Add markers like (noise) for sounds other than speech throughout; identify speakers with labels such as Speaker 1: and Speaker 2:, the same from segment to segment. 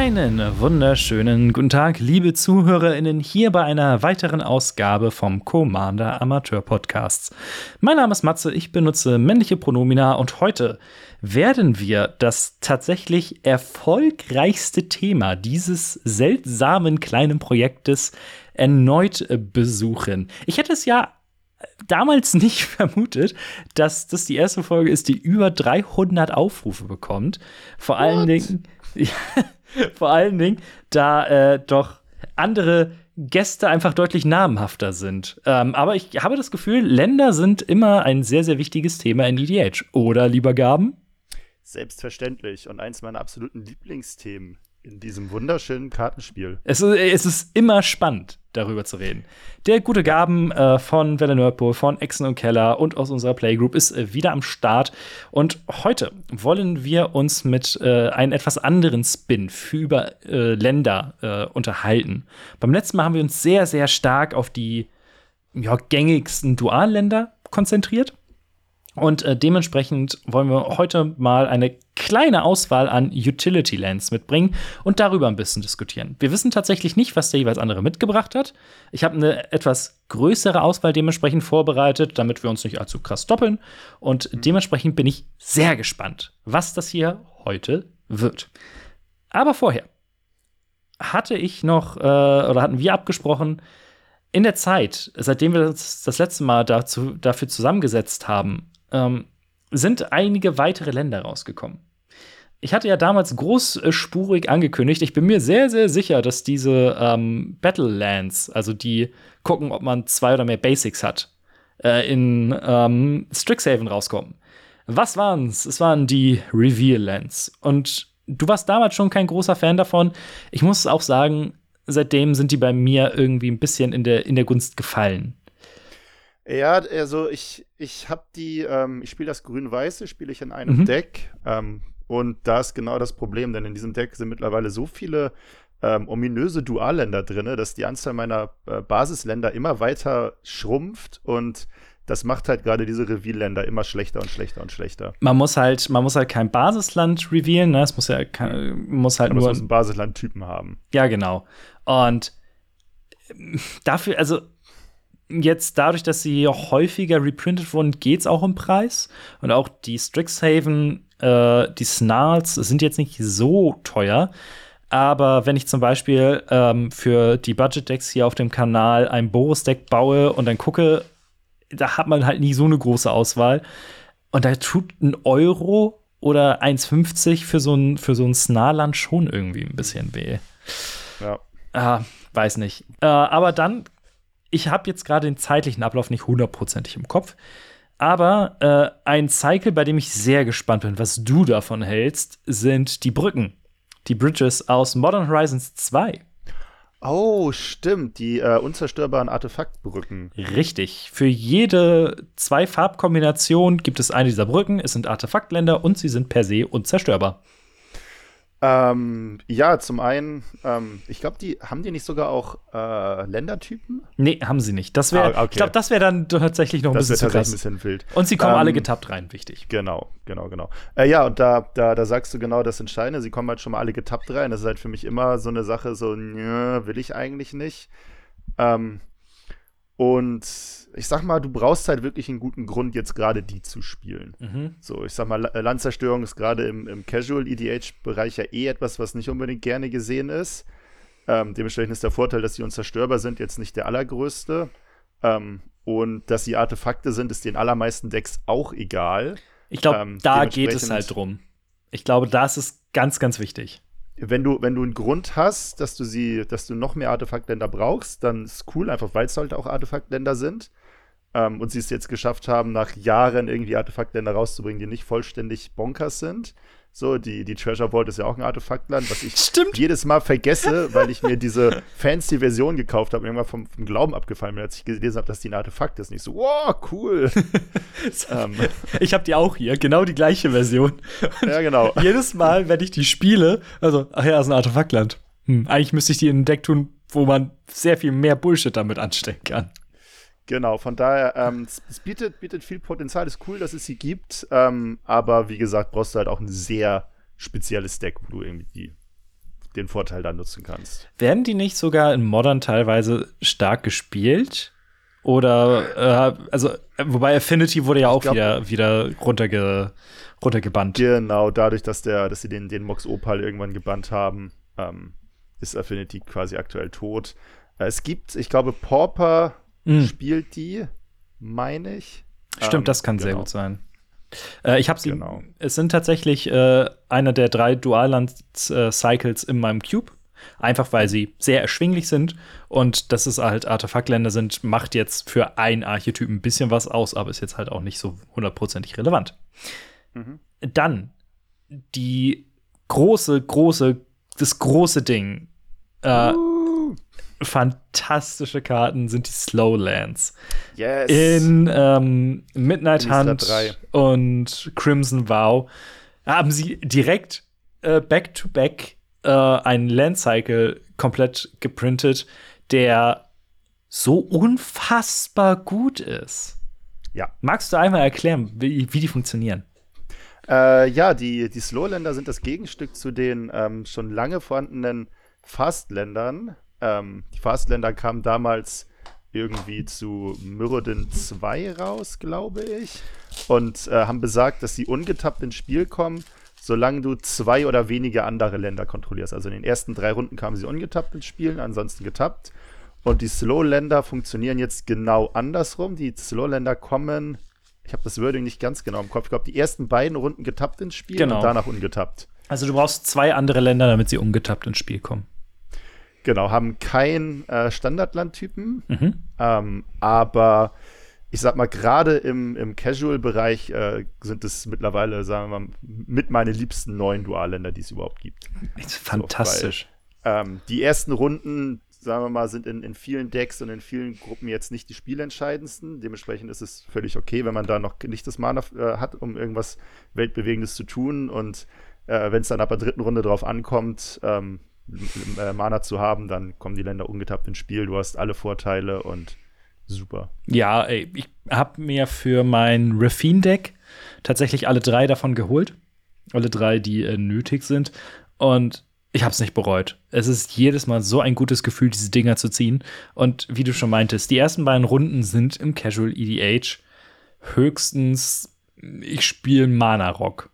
Speaker 1: Einen wunderschönen guten Tag, liebe ZuhörerInnen, hier bei einer weiteren Ausgabe vom Commander Amateur Podcasts. Mein Name ist Matze, ich benutze männliche Pronomina und heute werden wir das tatsächlich erfolgreichste Thema dieses seltsamen kleinen Projektes erneut besuchen. Ich hätte es ja damals nicht (laughs) vermutet, dass das die erste Folge ist, die über 300 Aufrufe bekommt. Vor What? allen Dingen. (laughs) Ja, (laughs) Vor allen Dingen, da äh, doch andere Gäste einfach deutlich namhafter sind. Ähm, aber ich habe das Gefühl, Länder sind immer ein sehr, sehr wichtiges Thema in EDH. Oder, lieber Gaben?
Speaker 2: Selbstverständlich. Und eins meiner absoluten Lieblingsthemen in diesem wunderschönen Kartenspiel.
Speaker 1: Es, es ist immer spannend, darüber zu reden. Der gute Gaben äh, von Welle Nerdpool, von Exen und Keller und aus unserer Playgroup ist äh, wieder am Start. Und heute wollen wir uns mit äh, einem etwas anderen Spin für über äh, Länder äh, unterhalten. Beim letzten Mal haben wir uns sehr, sehr stark auf die ja, gängigsten Dualländer konzentriert. Und äh, dementsprechend wollen wir heute mal eine kleine Auswahl an Utility Lands mitbringen und darüber ein bisschen diskutieren. Wir wissen tatsächlich nicht, was der jeweils andere mitgebracht hat. Ich habe eine etwas größere Auswahl dementsprechend vorbereitet, damit wir uns nicht allzu krass doppeln. Und mhm. dementsprechend bin ich sehr gespannt, was das hier heute wird. Aber vorher hatte ich noch, äh, oder hatten wir abgesprochen, in der Zeit, seitdem wir uns das letzte Mal dazu, dafür zusammengesetzt haben, ähm, sind einige weitere Länder rausgekommen. Ich hatte ja damals großspurig angekündigt, ich bin mir sehr, sehr sicher, dass diese ähm, Battlelands, also die gucken, ob man zwei oder mehr Basics hat, äh, in ähm, Strixhaven rauskommen. Was waren's? Es waren die Reveal Lands. Und du warst damals schon kein großer Fan davon. Ich muss auch sagen, seitdem sind die bei mir irgendwie ein bisschen in der, in der Gunst gefallen.
Speaker 2: Ja, also ich, ich habe die, ähm, ich spiele das Grün-Weiße, spiele ich in einem mhm. Deck. Ähm, und da ist genau das Problem, denn in diesem Deck sind mittlerweile so viele ähm, ominöse Dualländer drin, dass die Anzahl meiner äh, Basisländer immer weiter schrumpft und das macht halt gerade diese Reveal-Länder immer schlechter und schlechter und schlechter.
Speaker 1: Man muss halt, man muss halt kein Basisland revealen, ne? Es muss ja kein, muss halt
Speaker 2: Man
Speaker 1: nur
Speaker 2: muss einen Basisland-Typen haben.
Speaker 1: Ja, genau. Und dafür, also jetzt dadurch, dass sie häufiger reprintet wurden, geht es auch im Preis. Und auch die Strixhaven, äh, die Snarls sind jetzt nicht so teuer. Aber wenn ich zum Beispiel ähm, für die Budget-Decks hier auf dem Kanal ein Boris-Deck baue und dann gucke, da hat man halt nie so eine große Auswahl. Und da tut ein Euro oder 1,50 für so ein, für so ein Snarland schon irgendwie ein bisschen weh. Ja. Ah, weiß nicht. Äh, aber dann ich habe jetzt gerade den zeitlichen Ablauf nicht hundertprozentig im Kopf. Aber äh, ein Cycle, bei dem ich sehr gespannt bin, was du davon hältst, sind die Brücken. Die Bridges aus Modern Horizons 2.
Speaker 2: Oh, stimmt, die äh, unzerstörbaren Artefaktbrücken.
Speaker 1: Richtig. Für jede zwei Farbkombination gibt es eine dieser Brücken. Es sind Artefaktländer und sie sind per se unzerstörbar.
Speaker 2: Ähm, ja, zum einen, ähm, ich glaube, die haben die nicht sogar auch äh, Ländertypen?
Speaker 1: Nee, haben sie nicht. Das wäre, ah, okay. ich glaube, das wäre dann tatsächlich noch ein das bisschen zu krass.
Speaker 2: ein bisschen wild.
Speaker 1: Und sie kommen ähm, alle getappt rein, wichtig.
Speaker 2: Genau, genau, genau. Äh, ja, und da, da, da sagst du genau das Entscheidende. Sie kommen halt schon mal alle getappt rein. Das ist halt für mich immer so eine Sache, so, nö, will ich eigentlich nicht. Ähm, und ich sag mal, du brauchst halt wirklich einen guten Grund, jetzt gerade die zu spielen. Mhm. So, ich sag mal, Landzerstörung ist gerade im, im Casual-EDH-Bereich ja eh etwas, was nicht unbedingt gerne gesehen ist. Ähm, dementsprechend ist der Vorteil, dass sie unzerstörbar sind, jetzt nicht der allergrößte. Ähm, und dass sie Artefakte sind, ist den allermeisten Decks auch egal.
Speaker 1: Ich glaube, ähm, da geht es halt drum. Ich glaube, das ist ganz, ganz wichtig
Speaker 2: wenn du, wenn du einen Grund hast, dass du sie, dass du noch mehr Artefaktländer brauchst, dann ist cool, einfach weil es halt auch Artefaktländer sind. Ähm, und sie es jetzt geschafft haben, nach Jahren irgendwie Artefaktländer rauszubringen, die nicht vollständig bonkers sind. So, die, die Treasure Vault ist ja auch ein Artefaktland, was ich
Speaker 1: Stimmt.
Speaker 2: jedes Mal vergesse, weil ich mir diese fancy Version gekauft habe und irgendwann vom, vom Glauben abgefallen bin, als ich gelesen habe, dass die ein Artefakt ist. Nicht so, wow, cool. (laughs) ähm,
Speaker 1: Ich habe die auch hier, genau die gleiche Version.
Speaker 2: ja, genau.
Speaker 1: Jedes Mal, wenn ich die spiele, also, ach ja, ist ein Artefaktland. Hm, eigentlich müsste ich die in ein Deck tun, wo man sehr viel mehr Bullshit damit anstecken kann.
Speaker 2: Genau, von daher, ähm, es, bietet, bietet viel Potenzial, ist cool, dass es sie gibt, ähm, aber wie gesagt, brauchst du halt auch ein sehr spezielles Deck, wo du irgendwie den Vorteil dann nutzen kannst.
Speaker 1: Werden die nicht sogar in Modern teilweise stark gespielt? Oder, äh, also, äh, wobei Affinity wurde ja auch
Speaker 2: glaub-
Speaker 1: wieder, wieder runterge, runtergebannt.
Speaker 2: Genau, dadurch, dass, der, dass sie den, den Mox Opal irgendwann gebannt haben, ähm, ist Affinity quasi aktuell tot. Äh, es gibt, ich glaube, Pauper
Speaker 1: Mhm.
Speaker 2: spielt die, meine ich.
Speaker 1: Stimmt,
Speaker 2: Ähm,
Speaker 1: das kann sehr
Speaker 2: genau.
Speaker 1: gut sein. Äh, ich habe sie.
Speaker 2: Genau.
Speaker 1: Es sind tatsächlich äh, einer der drei Dualland-Cycles in meinem Cube. Einfach weil sie sehr erschwinglich sind und dass es halt Artefaktländer sind, macht jetzt für ein Archetyp ein bisschen was aus, aber ist jetzt halt auch nicht so hundertprozentig relevant.
Speaker 2: Mhm.
Speaker 1: Dann die große, große, das große Ding. Äh, fantastische Karten sind die Slowlands.
Speaker 2: Yes.
Speaker 1: In ähm, Midnight Hunt
Speaker 2: 3.
Speaker 1: und Crimson Vow haben sie direkt äh, back-to-back äh, einen Landcycle komplett geprintet, der so unfassbar gut ist.
Speaker 2: Ja.
Speaker 1: Magst du einmal erklären, wie, wie die funktionieren?
Speaker 2: Äh, ja, die, die Slowländer sind das Gegenstück zu den ähm, schon lange vorhandenen Fastländern. Ähm, die Fastländer kamen damals irgendwie zu Myrodin 2 raus, glaube ich. Und äh, haben besagt, dass sie ungetappt ins Spiel kommen, solange du zwei oder weniger andere Länder kontrollierst. Also in den ersten drei Runden kamen sie ungetappt ins Spiel, ansonsten getappt. Und die Slowländer funktionieren jetzt genau andersrum. Die Slowländer kommen, ich habe das Wording nicht ganz genau im Kopf, ich glaube, die ersten beiden Runden getappt ins Spiel
Speaker 1: Genau.
Speaker 2: und danach ungetappt.
Speaker 1: Also du brauchst zwei andere Länder, damit sie ungetappt ins Spiel kommen.
Speaker 2: Genau, haben keinen äh, Standardlandtypen,
Speaker 1: Mhm.
Speaker 2: ähm, aber ich sag mal, gerade im, im Casual-Bereich äh, sind es mittlerweile, sagen wir mal, mit meine liebsten neuen Dualländer, die es überhaupt gibt.
Speaker 1: Ist fantastisch.
Speaker 2: Ähm, die ersten Runden, sagen wir mal, sind in, in vielen Decks und in vielen Gruppen jetzt nicht die spielentscheidendsten. Dementsprechend ist es völlig okay, wenn man da noch nicht das Mana äh, hat, um irgendwas Weltbewegendes zu tun. Und äh, wenn es dann ab der dritten Runde drauf ankommt, ähm, äh, Mana zu haben, dann kommen die Länder ungetappt ins Spiel. Du hast alle Vorteile und super.
Speaker 1: Ja, ey, ich habe mir für mein Raffine-Deck tatsächlich alle drei davon geholt. Alle drei, die äh, nötig sind. Und ich habe es nicht bereut. Es ist jedes Mal so ein gutes Gefühl, diese Dinger zu ziehen. Und wie du schon meintest, die ersten beiden Runden sind im Casual EDH höchstens, ich spiele Mana-Rock.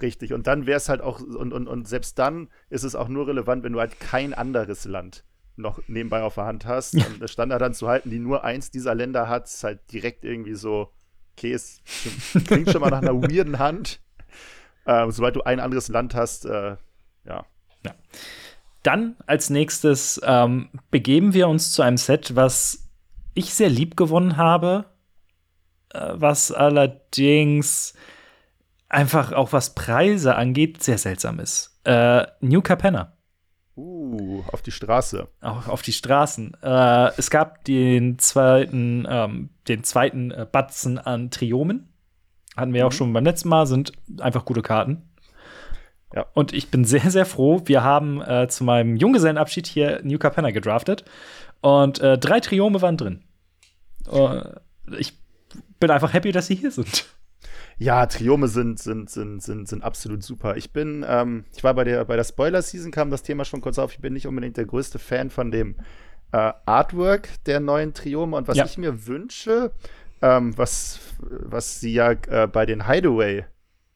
Speaker 2: Richtig. Und dann wäre es halt auch, und, und, und selbst dann ist es auch nur relevant, wenn du halt kein anderes Land noch nebenbei auf der Hand hast. (laughs) Und das Standard dann zu halten, die nur eins dieser Länder hat, ist halt direkt irgendwie so, okay, es klingt schon mal nach einer weirden Hand. Ähm, sobald du ein anderes Land hast, äh, ja.
Speaker 1: Dann als nächstes ähm, begeben wir uns zu einem Set, was ich sehr lieb gewonnen habe, äh, was allerdings einfach auch was Preise angeht, sehr seltsam ist. Äh, New Capenna.
Speaker 2: Uh, auf die Straße.
Speaker 1: Auch auf die Straßen. Äh, es gab den zweiten, ähm, den zweiten äh, Batzen an Triomen. Hatten wir auch schon beim letzten Mal, sind einfach gute Karten.
Speaker 2: Ja.
Speaker 1: Und ich bin sehr, sehr froh. Wir haben äh, zu meinem Junggesellenabschied hier New Capenna gedraftet. Und äh, drei Triome waren drin. Äh, ich bin einfach happy, dass sie hier sind.
Speaker 2: Ja, Triome sind, sind, sind, sind, sind absolut super. Ich bin, ähm, ich war bei der, bei der Spoiler-Season, kam das Thema schon kurz auf. Ich bin nicht unbedingt der größte Fan von dem äh, Artwork der neuen Triome. Und was
Speaker 1: Ja.
Speaker 2: ich mir wünsche, ähm, was, was sie ja äh, bei den Hideaway,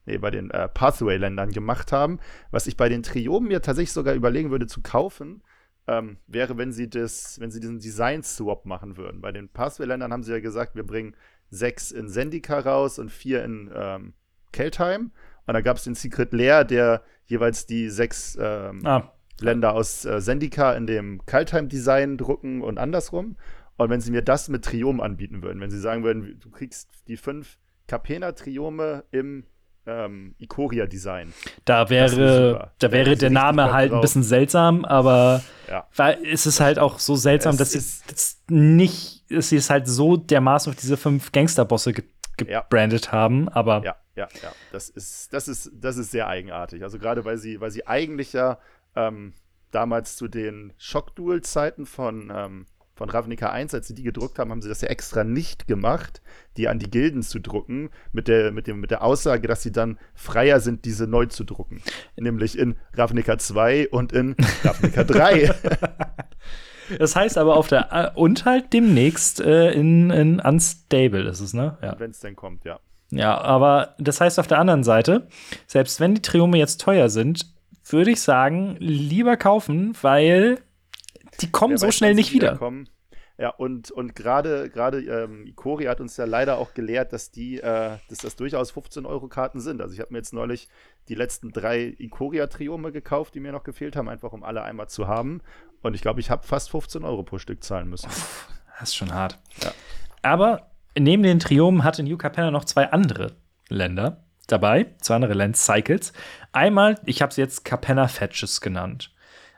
Speaker 2: nee, bei den äh, Pathway-Ländern gemacht haben, was ich bei den Triomen mir tatsächlich sogar überlegen würde zu kaufen, ähm, wäre, wenn sie das, wenn sie diesen Design-Swap machen würden. Bei den Pathway-Ländern haben sie ja gesagt, wir bringen sechs in Zendika raus und vier in ähm, Keltheim. Und da gab es den Secret Lair, der jeweils die sechs ähm,
Speaker 1: Ah,
Speaker 2: Länder aus äh, Zendika in dem Kaltheim-Design drucken und andersrum. Und wenn sie mir das mit Triom anbieten würden, wenn sie sagen würden, du kriegst die fünf Capena-Triome im ähm, Ikoria-Design.
Speaker 1: Da wäre, da wäre der Name halt drauf. ein bisschen seltsam, aber ja. weil es ist halt auch so seltsam, es dass sie es nicht, sie es halt so dermaßen auf diese fünf Gangsterbosse ge gebrandet ja. haben, aber.
Speaker 2: Ja, ja, ja. Das ist, das ist, das ist sehr eigenartig. Also gerade weil sie, weil sie eigentlich ja ähm, damals zu den Shock-Duel-Zeiten von ähm, von Ravnica 1, als sie die gedruckt haben, haben sie das ja extra nicht gemacht, die an die Gilden zu drucken, mit der, mit dem, mit der Aussage, dass sie dann freier sind, diese neu zu drucken. Nämlich in Ravnica 2 und in Ravnica (laughs) 3.
Speaker 1: Das heißt aber auf der äh, und halt demnächst äh, in, in Unstable ist es, ne?
Speaker 2: Ja. Wenn es denn kommt, ja.
Speaker 1: Ja, aber das heißt auf der anderen Seite, selbst wenn die Triome jetzt teuer sind, würde ich sagen, lieber kaufen, weil die kommen so weiß, schnell nicht wieder. Kommen.
Speaker 2: Ja, und, und gerade gerade ähm, Ikori hat uns ja leider auch gelehrt, dass die, äh, dass das durchaus 15-Euro-Karten sind. Also ich habe mir jetzt neulich die letzten drei Ikoria-Triome gekauft, die mir noch gefehlt haben, einfach um alle einmal zu haben. Und ich glaube, ich habe fast 15 Euro pro Stück zahlen müssen.
Speaker 1: Das ist schon hart. Ja. Aber neben den Triomen hatte New Capenna noch zwei andere Länder dabei, zwei andere Land Cycles. Einmal, ich habe sie jetzt Capenna Fetches genannt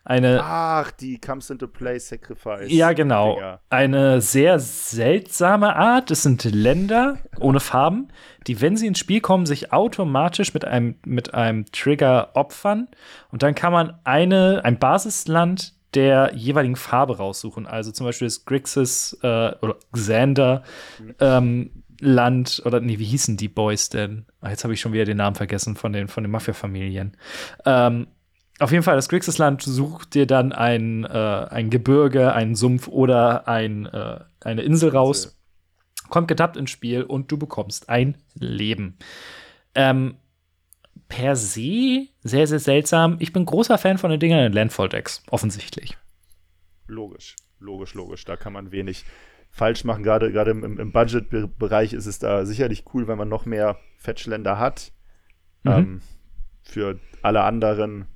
Speaker 1: eine.
Speaker 2: Ach, die Comes into Play Sacrifice.
Speaker 1: Ja, genau. Dinger. Eine sehr seltsame Art. Es sind Länder (laughs) ohne Farben, die, wenn sie ins Spiel kommen, sich automatisch mit einem, mit einem Trigger opfern. Und dann kann man eine, ein Basisland der jeweiligen Farbe raussuchen. Also zum Beispiel das Grixis äh, oder Xander ähm, Land oder nee, wie hießen die Boys denn? Ach, jetzt habe ich schon wieder den Namen vergessen von den, von den Mafia-Familien. Ähm, auf jeden Fall, das Grixisland sucht dir dann ein, äh, ein Gebirge, einen Sumpf oder ein, äh, eine Insel raus, kommt getappt ins Spiel und du bekommst ein Leben. Ähm, per se sehr, sehr seltsam. Ich bin großer Fan von den Dingern in Landfall-Decks, offensichtlich.
Speaker 2: Logisch, logisch, logisch. Da kann man wenig falsch machen. Gerade, gerade im, im Budget-Bereich ist es da sicherlich cool, wenn man noch mehr Fetchländer hat. Mhm. Ähm, für alle anderen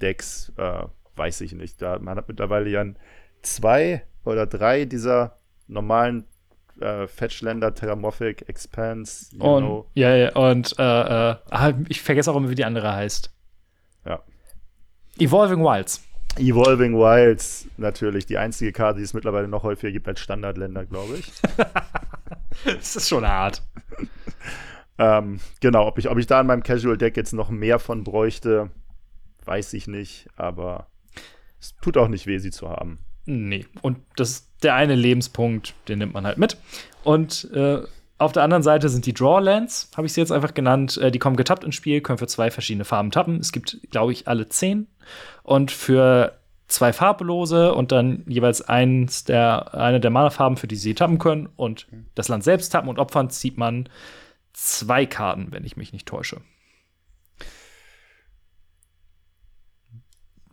Speaker 2: Decks, äh, weiß ich nicht. Da, man hat mittlerweile ja zwei oder drei dieser normalen äh, Fetchländer, Terramorphic, Expanse,
Speaker 1: you und, know. Ja, ja, und äh, äh, ah, ich vergesse auch immer, wie die andere heißt.
Speaker 2: Ja.
Speaker 1: Evolving Wilds.
Speaker 2: Evolving Wilds, natürlich. Die einzige Karte, die es mittlerweile noch häufiger gibt als Standardländer, glaube ich. (laughs)
Speaker 1: das ist schon hart. (laughs)
Speaker 2: ähm, genau, ob ich, ob ich da in meinem Casual Deck jetzt noch mehr von bräuchte, weiß ich nicht, aber es tut auch nicht weh, sie zu haben.
Speaker 1: Nee, und das ist der eine Lebenspunkt, den nimmt man halt mit. Und äh, auf der anderen Seite sind die Drawlands, habe ich sie jetzt einfach genannt. Äh, die kommen getappt ins Spiel, können für zwei verschiedene Farben tappen. Es gibt, glaube ich, alle zehn. Und für zwei farblose und dann jeweils eins der, eine der Mana-Farben, für die sie tappen können. Und das Land selbst tappen und opfern, zieht man zwei Karten, wenn ich mich nicht täusche.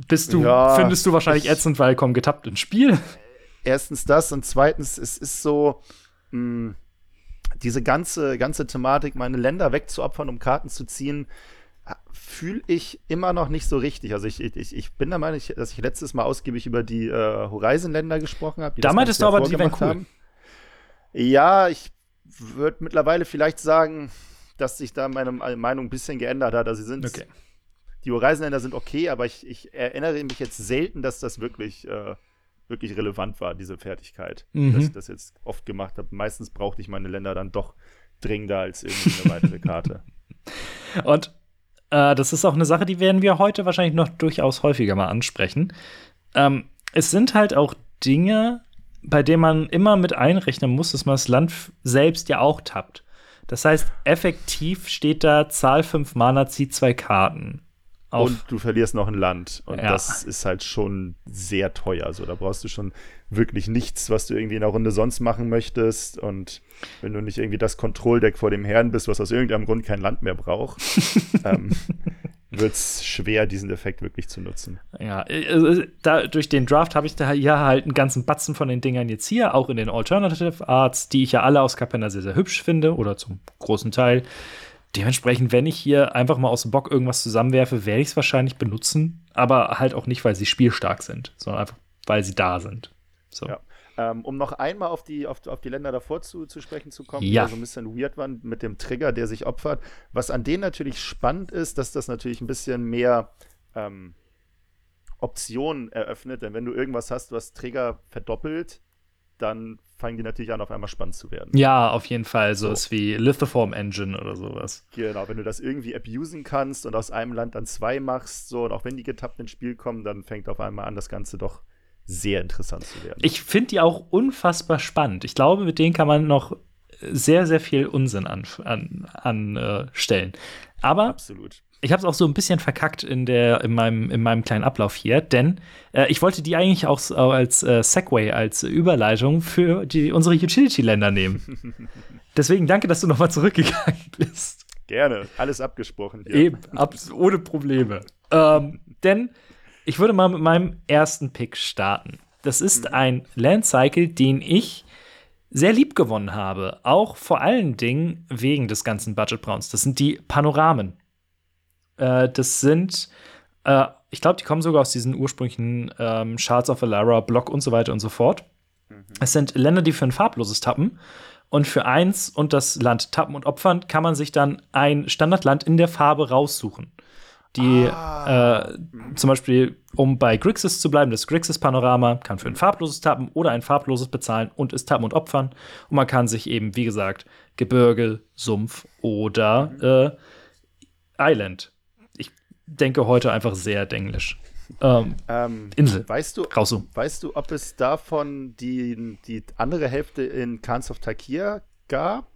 Speaker 1: Bist du, ja, findest du wahrscheinlich ätzend, weil komm getappt ins Spiel.
Speaker 2: Erstens das und zweitens, es ist so, mh, hm, diese ganze, ganze Thematik, meine Länder wegzuopfern, um Karten zu ziehen, fühle ich immer noch nicht so richtig. Also ich, ich, ich bin der Meinung, dass ich letztes Mal ausgiebig über die äh, Horizon-Länder gesprochen habe.
Speaker 1: Da meintest du aber, die wären cool. Haben.
Speaker 2: Ja, ich würde mittlerweile vielleicht sagen, dass sich da meine Meinung ein bisschen geändert hat. Also sie sind okay die Horizon-Länder sind okay, aber ich, ich, erinnere mich jetzt selten, dass das wirklich, äh, wirklich relevant war, diese Fertigkeit. Mhm. Dass ich das jetzt oft gemacht habe. Meistens brauchte ich meine Länder dann doch dringender als irgendwie eine weitere Karte. (laughs)
Speaker 1: Und äh, das ist auch eine Sache, die werden wir heute wahrscheinlich noch durchaus häufiger mal ansprechen. Ähm, es sind halt auch Dinge, bei denen man immer mit einrechnen muss, dass man das Land selbst ja auch tappt. Das heißt, effektiv steht da Zahl 5 Mana, zieht zwei Karten
Speaker 2: und du verlierst noch ein Land. Und ja. das ist halt schon sehr teuer. Also da brauchst du schon wirklich nichts, was du irgendwie in der Runde sonst machen möchtest. Und wenn du nicht irgendwie das Kontrolldeck vor dem Herrn bist, was aus irgendeinem Grund kein Land mehr braucht, (laughs) ähm, wird es schwer, diesen Effekt wirklich zu nutzen.
Speaker 1: Ja, also da, durch den Draft habe ich da ja halt einen ganzen Batzen von den Dingern jetzt hier, auch in den Alternative Arts, die ich ja alle aus Capenna sehr, sehr hübsch finde oder zum großen Teil. Dementsprechend, wenn ich hier einfach mal aus dem Bock irgendwas zusammenwerfe, werde ich es wahrscheinlich benutzen, aber halt auch nicht, weil sie spielstark sind, sondern einfach, weil sie da sind. So.
Speaker 2: Ja. Ähm, um noch einmal auf die, auf, auf die Länder davor zu, zu sprechen zu kommen,
Speaker 1: Ja.
Speaker 2: die so ein bisschen weird waren mit dem Trigger, der sich opfert. Was an denen natürlich spannend ist, dass das natürlich ein bisschen mehr ähm, Optionen eröffnet, denn wenn du irgendwas hast, was Trigger verdoppelt, dann fangen die natürlich an, auf einmal spannend zu werden.
Speaker 1: Ja, auf jeden Fall. So
Speaker 2: So.
Speaker 1: ist wie Lithoform Engine oder sowas.
Speaker 2: Genau, wenn du das irgendwie abusen kannst und aus einem Land dann zwei machst, so, und auch wenn die getappt ins Spiel kommen, dann fängt auf einmal an, das Ganze doch sehr interessant zu werden.
Speaker 1: Ich finde die auch unfassbar spannend. Ich glaube, mit denen kann man noch sehr, sehr viel Unsinn anstellen. An, äh, stellen. Aber
Speaker 2: Absolut.
Speaker 1: Ich habe es auch so ein bisschen verkackt in, der, in, meinem, in meinem kleinen Ablauf hier, denn äh, ich wollte die eigentlich auch als äh, Segway, als Überleitung für die, unsere Utility-Länder nehmen. (laughs) Deswegen danke, dass du nochmal zurückgegangen (laughs) bist.
Speaker 2: Gerne, alles abgesprochen hier.
Speaker 1: Eben, abs ohne Probleme. ähm, denn ich würde mal mit meinem ersten Pick starten. Das ist ein Landcycle, den ich sehr lieb gewonnen habe. Auch vor allen Dingen wegen des ganzen Budget Browns. Das sind die Panoramen. Äh, das sind, äh, ich glaube, die kommen sogar aus diesen ursprünglichen ähm, Shards of Alara, Block und so weiter und so fort. Es sind Länder, die für ein farbloses tappen. Und für eins und das Land tappen und opfern kann man sich dann ein Standardland in der Farbe raussuchen. Die, äh, zum Beispiel, um bei Grixis zu bleiben, das Grixis-Panorama kann für ein farbloses tappen oder ein farbloses bezahlen und ist tappen und opfern. Und man kann sich eben, wie gesagt, Gebirge, Sumpf oder äh, Island. Denke heute einfach sehr denglisch. Ähm,
Speaker 2: Ähm,
Speaker 1: Insel.
Speaker 2: Weißt du,
Speaker 1: Rausum.
Speaker 2: weißt du, ob es davon die, die andere Hälfte in Khans of Takir gab?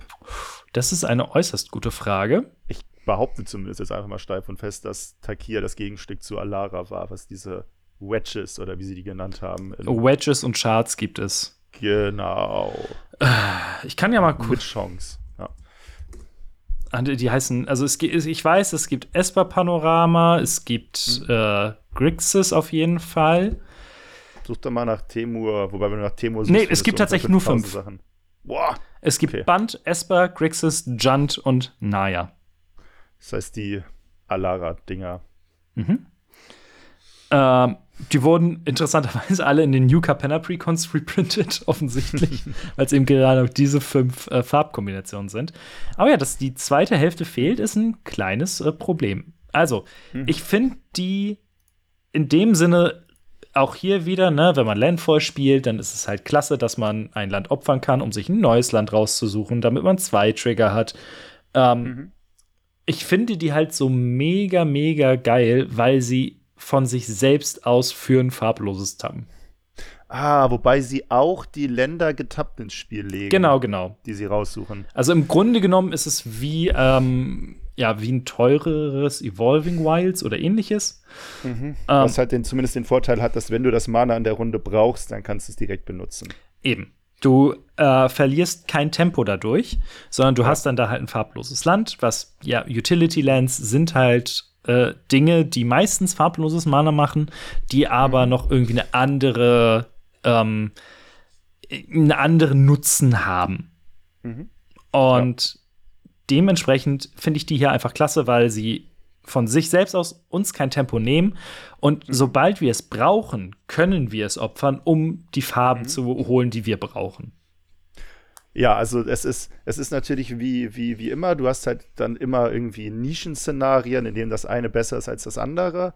Speaker 1: Das ist eine äußerst gute Frage.
Speaker 2: Ich behaupte zumindest jetzt einfach mal steif und fest, dass Takir das Gegenstück zu Alara war, was diese Wedges oder wie sie die genannt haben.
Speaker 1: Wedges und Charts gibt es.
Speaker 2: Genau.
Speaker 1: Ich kann ja mal
Speaker 2: Mit
Speaker 1: kurz.
Speaker 2: Chance.
Speaker 1: Ah, Die heißen, also es ich weiß, es gibt Esper Panorama, es gibt äh, Grixis auf jeden Fall.
Speaker 2: Such doch mal nach Temur, wobei wenn du nach Temur
Speaker 1: Nee, es gibt tatsächlich nur
Speaker 2: 5000
Speaker 1: fünf.
Speaker 2: Sachen. Boah.
Speaker 1: Es gibt
Speaker 2: Okay.
Speaker 1: Band, Esper, Grixis, Junt und Naya.
Speaker 2: Das heißt die Alara-Dinger.
Speaker 1: Ähm, die wurden interessanterweise alle in den New Capenna Precons reprintet, (laughs) offensichtlich, (laughs) weil es eben gerade diese fünf äh, Farbkombinationen sind. Aber ja, dass die zweite Hälfte fehlt, ist ein kleines äh, Problem. Also, ich finde die in dem Sinne auch hier wieder, ne, wenn man Landfall spielt, dann ist es halt klasse, dass man ein Land opfern kann, um sich ein neues Land rauszusuchen, damit man zwei Trigger hat. Ähm, Ich finde die halt so mega, mega geil, weil sie von sich selbst aus für ein farbloses tappen.
Speaker 2: Ah, wobei sie auch die Länder getappt ins Spiel legen.
Speaker 1: Genau, genau.
Speaker 2: Die sie raussuchen.
Speaker 1: Also im Grunde genommen ist es wie, ähm, ja, wie ein teureres Evolving Wilds oder ähnliches. Ähm,
Speaker 2: Was halt den, zumindest den Vorteil hat, dass wenn du das Mana in der Runde brauchst, dann kannst du es direkt benutzen.
Speaker 1: Eben. Du äh, verlierst kein Tempo dadurch, sondern du hast dann da halt ein farbloses Land, was, ja, Utility Lands sind halt äh, Dinge, die meistens farbloses Mana machen, die aber noch irgendwie eine andere, ähm, einen anderen Nutzen haben. Und dementsprechend finde ich die hier einfach klasse, weil sie von sich selbst aus uns kein Tempo nehmen. Und sobald wir es brauchen, können wir es opfern, um die Farben zu holen, die wir brauchen.
Speaker 2: Ja, also es ist, es ist natürlich wie, wie, wie immer, du hast halt dann immer irgendwie Nischenszenarien, in denen das eine besser ist als das andere.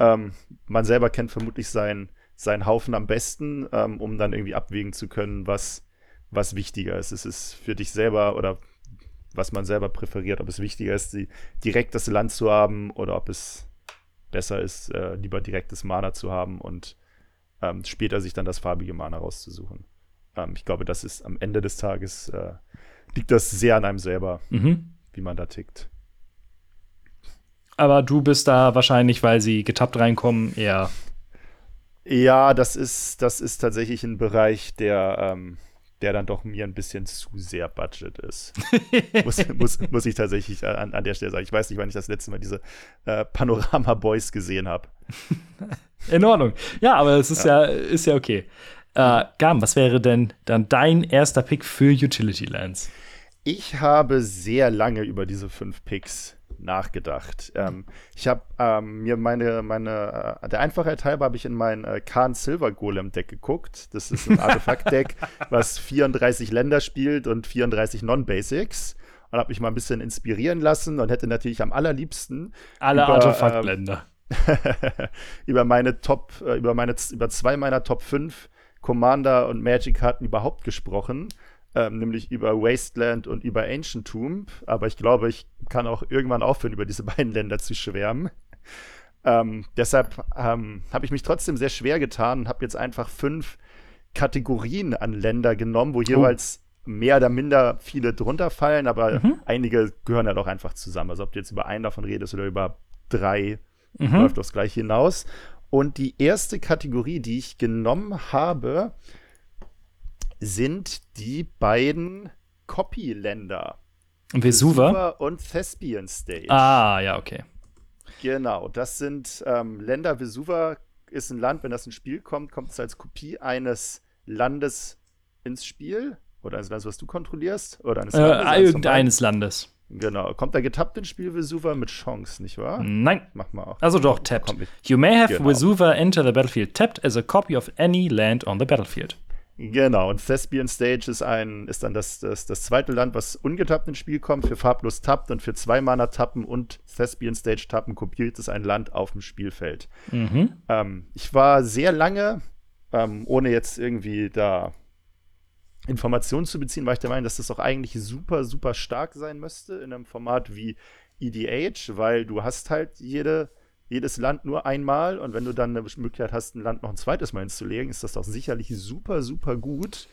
Speaker 2: Ähm, man selber kennt vermutlich seinen, seinen Haufen am besten, ähm, um dann irgendwie abwägen zu können, was, was wichtiger ist. Es ist für dich selber oder was man selber präferiert, ob es wichtiger ist, die, direkt das Land zu haben oder ob es besser ist, äh, lieber direktes Mana zu haben und ähm, später sich dann das farbige Mana rauszusuchen. Ähm, ich glaube, das ist am Ende des Tages, äh, liegt das sehr an einem selber,
Speaker 1: Mhm.
Speaker 2: wie man da tickt.
Speaker 1: Aber du bist da wahrscheinlich, weil sie getappt reinkommen, eher.
Speaker 2: Ja, das ist, das ist tatsächlich ein Bereich, der, ähm, der dann doch mir ein bisschen zu sehr Budget ist. (laughs) muss, muss, muss ich tatsächlich an, an der Stelle sagen. Ich weiß nicht, wann ich das letzte Mal diese äh, Panorama Boys gesehen habe.
Speaker 1: In Ordnung. Ja, aber es ist ja, ist ja okay. Äh, Gam, was wäre denn dann dein erster Pick für Utility Lands?
Speaker 2: Ich habe sehr lange über diese fünf Picks nachgedacht. Ähm, ich habe ähm, mir meine, meine, äh, der Einfachheit halber habe ich in mein äh, Khan Silver Golem Deck geguckt. Das ist ein (laughs) Artefakt-Deck, was 34 Länder spielt und 34 Non-Basics. Und habe mich mal ein bisschen inspirieren lassen und hätte natürlich am allerliebsten
Speaker 1: alle Artefaktländer.
Speaker 2: Ähm, (laughs) über meine Top, äh, über meine, über zwei meiner Top 5 Commander und Magic-Karten überhaupt gesprochen ähm, nämlich über Wasteland und über Ancient Tomb. Aber ich glaube, ich kann auch irgendwann aufhören, über diese (laughs) beiden Länder zu schwärmen. Ähm, deshalb ähm, habe ich mich trotzdem sehr schwer getan und habe jetzt einfach fünf Kategorien an Länder genommen, wo oh. jeweils mehr oder minder viele drunter fallen, aber mhm. einige gehören ja halt doch einfach zusammen. Also ob du jetzt über einen davon redest oder über drei, mhm. läuft das gleich hinaus. Und die erste Kategorie, die ich genommen habe, sind die beiden Copy-Länder.
Speaker 1: Vesuva? Vesuva
Speaker 2: und Thespian Stage.
Speaker 1: Ah, ja, okay.
Speaker 2: Genau, das sind ähm, Länder. Vesuva ist ein Land, wenn das ins Spiel kommt, kommt es als Kopie eines Landes ins Spiel. Oder eines Landes, was du kontrollierst. Oder eines
Speaker 1: äh, Landes, irgendeines Landes.
Speaker 2: Genau. Kommt da getappt ins Spiel Vesuva mit Chance, nicht wahr?
Speaker 1: Nein.
Speaker 2: Mach mal auch.
Speaker 1: Also doch, tapped. You may have genau. Vesuva enter the battlefield tapped as a copy of any land on the battlefield.
Speaker 2: Genau, und Thespian Stage ist, ein, ist dann das, das, das zweite Land, was ungetappt ins Spiel kommt, für farblos tappt und für zwei Mana tappen und Thespian Stage tappen kopiert es ein Land auf dem Spielfeld. Mhm. Ähm, ich war sehr lange, ähm, ohne jetzt irgendwie da Informationen zu beziehen, war ich der Meinung, dass das auch eigentlich super, super stark sein müsste in einem Format wie EDH, weil du hast halt jede jedes Land nur einmal und wenn du dann eine Möglichkeit hast, ein Land noch ein zweites Mal hinzulegen, ist das doch sicherlich super, super gut.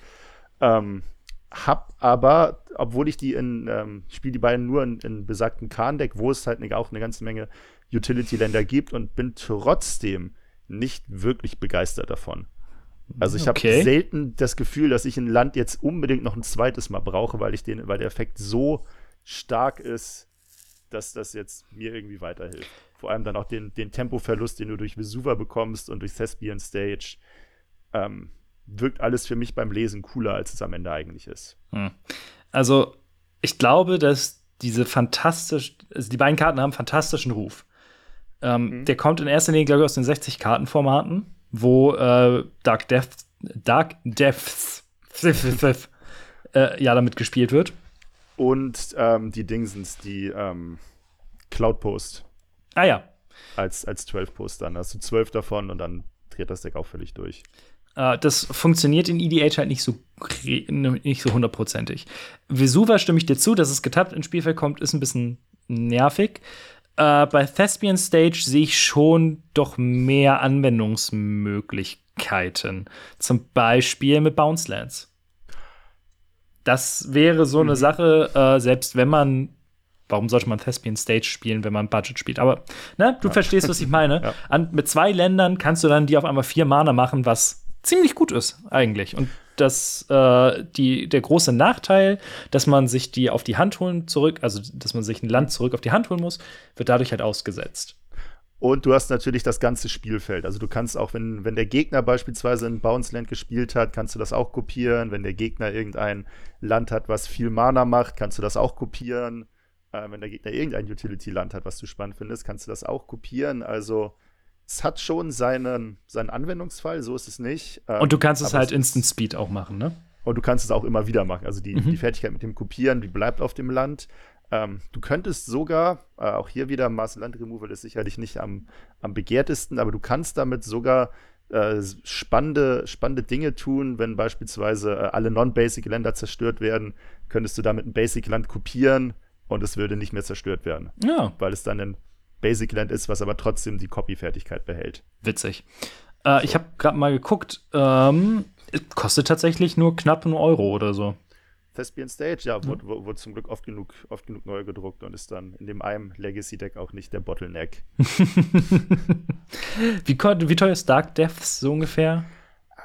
Speaker 2: Ähm, hab aber, obwohl ich die in, ähm, spiele die beiden nur in, in besagten Khan-Deck, wo es halt auch eine ganze Menge Utility-Länder gibt und bin trotzdem nicht wirklich begeistert davon. Also ich okay. habe selten das Gefühl, dass ich ein Land jetzt unbedingt noch ein zweites Mal brauche, weil ich den, weil der Effekt so stark ist, dass das jetzt mir irgendwie weiterhilft vor allem dann auch den, den Tempoverlust, den du durch Vesuva bekommst und durch Thespian Stage, ähm, wirkt alles für mich beim Lesen cooler, als es am Ende eigentlich ist. Hm.
Speaker 1: Also, ich glaube, dass diese fantastisch, also die beiden Karten haben fantastischen Ruf. Ähm, mhm. Der kommt in erster Linie, glaube ich, aus den 60-Karten-Formaten, wo äh, Dark Depths, Dark Depths (laughs) äh, ja damit gespielt wird.
Speaker 2: Und ähm, die Dingsens, die ähm, Cloud Post.
Speaker 1: Ah ja.
Speaker 2: Als, als 12 Post dann. Hast du 12 davon und dann dreht das Deck auch völlig durch.
Speaker 1: Uh, das funktioniert in EDH halt nicht so nicht so hundertprozentig. Vesuva stimme ich dir zu, dass es getappt ins Spielfeld kommt, ist ein bisschen nervig. Uh, bei Thespian Stage sehe ich schon doch mehr Anwendungsmöglichkeiten. Zum Beispiel mit Bounce Lands. Das wäre so eine mhm. Sache, uh, selbst wenn man warum sollte man Thespian Stage spielen, wenn man Budget spielt? Aber ne, du ja. verstehst, was ich meine. (laughs) ja. An, mit zwei Ländern kannst du dann die auf einmal vier Mana machen, was ziemlich gut ist, eigentlich. Und das, äh, die, der große Nachteil, dass man sich die auf die Hand holen zurück, also dass man sich ein Land zurück auf die Hand holen muss, wird dadurch halt ausgesetzt.
Speaker 2: Und du hast natürlich das ganze Spielfeld. Also du kannst auch, wenn, wenn der Gegner beispielsweise in Bounce Land gespielt hat, kannst du das auch kopieren. Wenn der Gegner irgendein Land hat, was viel Mana macht, kannst du das auch kopieren. Äh, wenn der Gegner irgendein Utility-Land hat, was du spannend findest, kannst du das auch kopieren. Also es hat schon seinen, seinen Anwendungsfall, so ist es nicht.
Speaker 1: Ähm, und du kannst es halt Instant Speed auch machen, ne?
Speaker 2: Und du kannst es auch immer wieder machen. Also die, mhm. die Fertigkeit mit dem Kopieren, die bleibt auf dem Land. Ähm, du könntest sogar, äh, auch hier wieder Master Land Removal ist sicherlich nicht am, am begehrtesten, aber du kannst damit sogar äh, spannende, spannende Dinge tun, wenn beispielsweise äh, alle Non-Basic-Länder zerstört werden, könntest du damit ein Basic-Land kopieren, und es würde nicht mehr zerstört werden.
Speaker 1: Ja.
Speaker 2: Weil es dann ein Basic Land ist, was aber trotzdem die Copy-Fertigkeit behält.
Speaker 1: Witzig. Äh, so. Ich habe gerade mal geguckt, ähm, kostet tatsächlich nur knapp einen Euro oder so.
Speaker 2: Thespian Stage, ja, wurde, wurde, zum Glück oft genug, oft genug neu gedruckt und ist dann in dem einem Legacy-Deck auch nicht der Bottleneck. (laughs)
Speaker 1: wie, wie teuer ist Dark Deaths so ungefähr?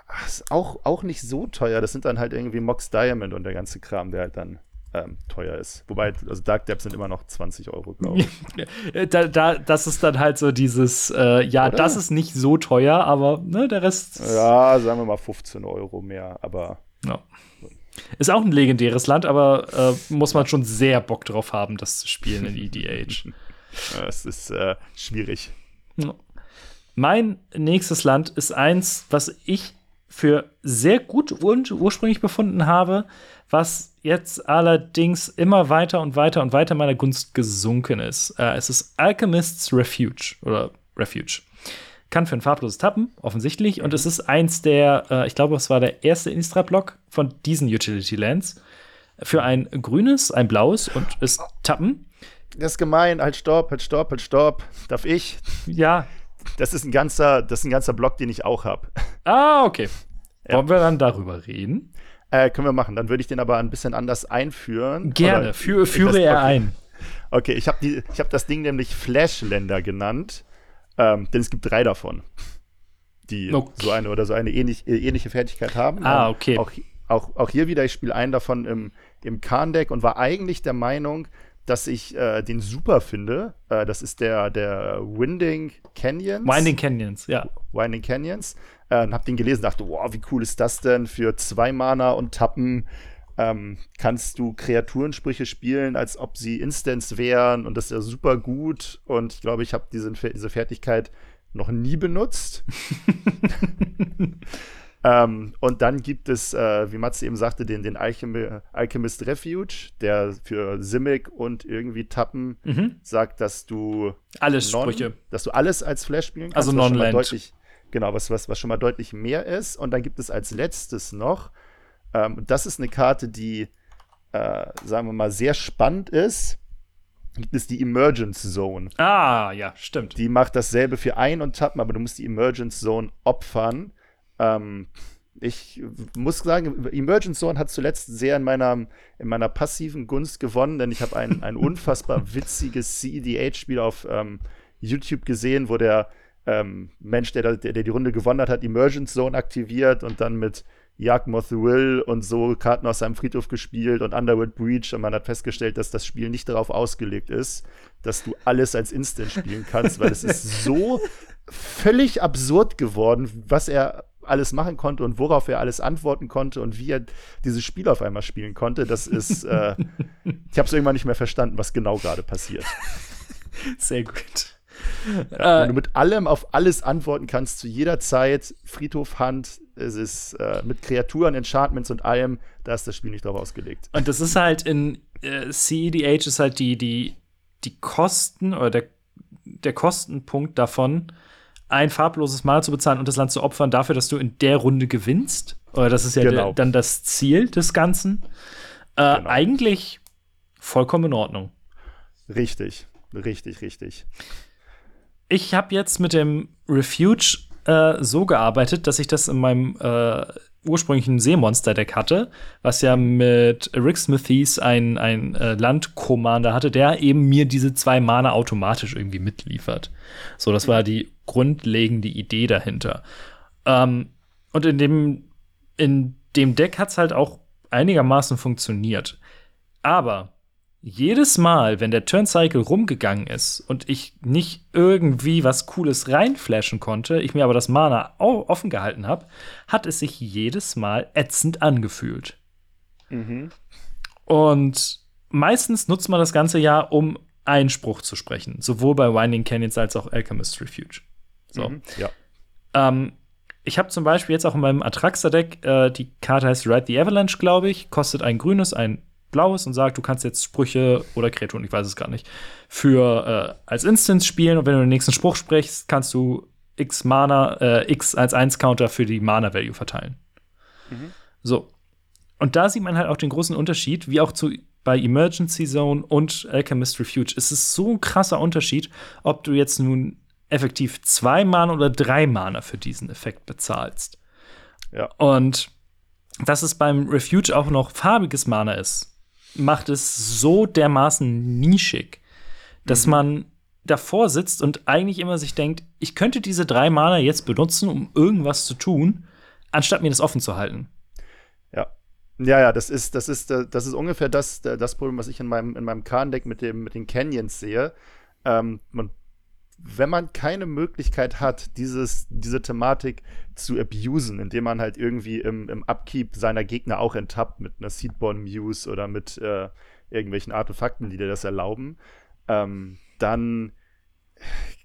Speaker 2: Ach, ist auch, auch nicht so teuer. Das sind dann halt irgendwie Mox Diamond und der ganze Kram, der halt dann ähm, teuer ist. Wobei, also Dark Depths sind immer noch 20 Euro, glaube ich. (laughs)
Speaker 1: da, da, das ist dann halt so dieses, äh, ja, Oder? das ist nicht so teuer, aber ne, der Rest.
Speaker 2: Ja, sagen wir mal 15 Euro mehr, aber.
Speaker 1: Ja. Ist auch ein legendäres Land, aber äh, muss man schon sehr Bock drauf haben, das zu spielen in EDH. (laughs)
Speaker 2: Es ist äh, schwierig.
Speaker 1: Mein nächstes Land ist eins, was ich für sehr gut und ursprünglich befunden habe, was jetzt allerdings immer weiter und weiter und weiter meiner Gunst gesunken ist. Äh, es ist Alchemist's Refuge oder Refuge. Kann für ein farbloses tappen, offensichtlich. Und es ist eins der, äh, ich glaube, es war der erste Instra-Block von diesen Utility Lands. Für ein grünes, ein blaues und es tappen.
Speaker 2: Das ist gemein. Halt, stopp, halt, stopp, halt, stopp. Darf ich?
Speaker 1: Ja.
Speaker 2: Das ist ein ganzer, das ist ein ganzer Block, den ich auch habe.
Speaker 1: Ah, okay. Ja. Wollen wir dann darüber reden?
Speaker 2: Äh, können wir machen. Dann würde ich den aber ein bisschen anders einführen.
Speaker 1: Gerne. Für, führe er okay. ein.
Speaker 2: Okay, ich habe hab das Ding nämlich Flashländer genannt. Ähm, denn es gibt drei davon, die okay. so eine oder so eine ähnlich, äh, ähnliche Fertigkeit haben.
Speaker 1: Ah, ähm, okay.
Speaker 2: Auch, auch, auch hier wieder, ich spiele einen davon im, im Kahn-Deck und war eigentlich der Meinung, dass ich äh, den super finde. Äh, das ist der, der Winding Canyons.
Speaker 1: Winding Canyons, ja.
Speaker 2: Winding Canyons. Äh, hab den gelesen, dachte, wow, wie cool ist das denn? Für zwei Mana und Tappen ähm, kannst du Kreaturensprüche spielen, als ob sie Instants wären und das ist ja super gut. Und ich glaube, ich habe diese, diese Fertigkeit noch nie benutzt. (laughs) ähm, und dann gibt es, äh, wie Matze eben sagte, den, den Alchemy, Alchemist Refuge, der für Simic und irgendwie Tappen mhm. sagt, dass du
Speaker 1: alles non, Sprüche,
Speaker 2: dass du alles als Flash spielen
Speaker 1: kannst. Also Non-Land.
Speaker 2: Genau, was, was, was schon mal deutlich mehr ist. Und dann gibt es als letztes noch ähm, das ist eine Karte, die, äh, sagen wir mal, sehr spannend ist. Gibt es die Emergence Zone.
Speaker 1: Ah, ja, stimmt.
Speaker 2: Die macht dasselbe für ein und tappen, aber du musst die Emergence Zone opfern. Ähm, ich muss sagen, Emergence Zone hat zuletzt sehr in meiner, in meiner passiven Gunst gewonnen, denn ich habe ein, ein (laughs) unfassbar witziges CEDH-Spiel auf ähm, YouTube gesehen, wo der ähm, Mensch, der, der, der die Runde gewonnen hat, hat Emergence Zone aktiviert und dann mit Jagdmoth Will und so Karten aus seinem Friedhof gespielt und Underworld Breach und man hat festgestellt, dass das Spiel nicht darauf ausgelegt ist, dass du alles als Instant spielen kannst, weil es ist (laughs) so völlig absurd geworden, was er alles machen konnte und worauf er alles antworten konnte und wie er dieses Spiel auf einmal spielen konnte. Das ist, äh, (laughs) ich habe es irgendwann nicht mehr verstanden, was genau gerade passiert.
Speaker 1: Sehr gut.
Speaker 2: Ja, wenn du mit allem auf alles antworten kannst, zu jeder Zeit, Friedhof, Hand, es ist äh, mit Kreaturen, Enchantments und allem, da ist das Spiel nicht drauf ausgelegt.
Speaker 1: Und das ist halt in äh, CEDH ist halt die, die, die Kosten oder der, der Kostenpunkt davon, ein farbloses Mal zu bezahlen und das Land zu opfern dafür, dass du in der Runde gewinnst. Oder das ist ja genau. dann das Ziel des Ganzen. Äh, genau. Eigentlich vollkommen in Ordnung.
Speaker 2: Richtig, richtig, richtig
Speaker 1: ich habe jetzt mit dem Refuge äh, so gearbeitet, dass ich das in meinem äh, ursprünglichen Seemonster-Deck hatte, was ja mit Rick Smithies ein, ein äh, Land-Commander hatte, der eben mir diese zwei Mana automatisch irgendwie mitliefert. So, das war die grundlegende Idee dahinter. Ähm, und in dem, in dem Deck hat es halt auch einigermaßen funktioniert. Aber jedes Mal, wenn der Turncycle rumgegangen ist und ich nicht irgendwie was Cooles reinflashen konnte, ich mir aber das Mana offen gehalten habe, hat es sich jedes Mal ätzend angefühlt. Mhm. Und meistens nutzt man das ganze Jahr, um Einspruch zu sprechen, sowohl bei Winding Canyons als auch Alchemist Refuge. So. Mhm,
Speaker 2: ja.
Speaker 1: Ähm, ich habe zum Beispiel jetzt auch in meinem Atraxa-Deck, äh, die Karte heißt Ride the Avalanche, glaube ich, kostet ein grünes, ein Blaues und sagt, du kannst jetzt Sprüche oder Kreaturen, ich weiß es gar nicht, für äh, als Instance spielen und wenn du den nächsten Spruch sprichst, kannst du X Mana, äh, X als 1 Counter für die Mana-Value verteilen. Mhm. So. Und da sieht man halt auch den großen Unterschied, wie auch zu, bei Emergency Zone und Alchemist Refuge. Es ist so ein krasser Unterschied, ob du jetzt nun effektiv zwei Mana oder drei Mana für diesen Effekt bezahlst.
Speaker 2: Ja.
Speaker 1: Und dass es beim Refuge auch noch farbiges Mana ist, macht es so dermaßen nischig, dass mhm. man davor sitzt und eigentlich immer sich denkt, ich könnte diese drei Mana jetzt benutzen, um irgendwas zu tun, anstatt mir das offen zu halten.
Speaker 2: Ja. Ja, ja, das ist, das ist, das ist ungefähr das, das Problem, was ich in meinem, in meinem Kahn-Deck mit, mit den Canyons sehe. Ähm, man wenn man keine Möglichkeit hat, dieses, diese Thematik zu abusen, indem man halt irgendwie im, im Upkeep seiner Gegner auch enttappt mit einer Seedborn Muse oder mit äh, irgendwelchen Artefakten, die dir das erlauben, ähm, dann,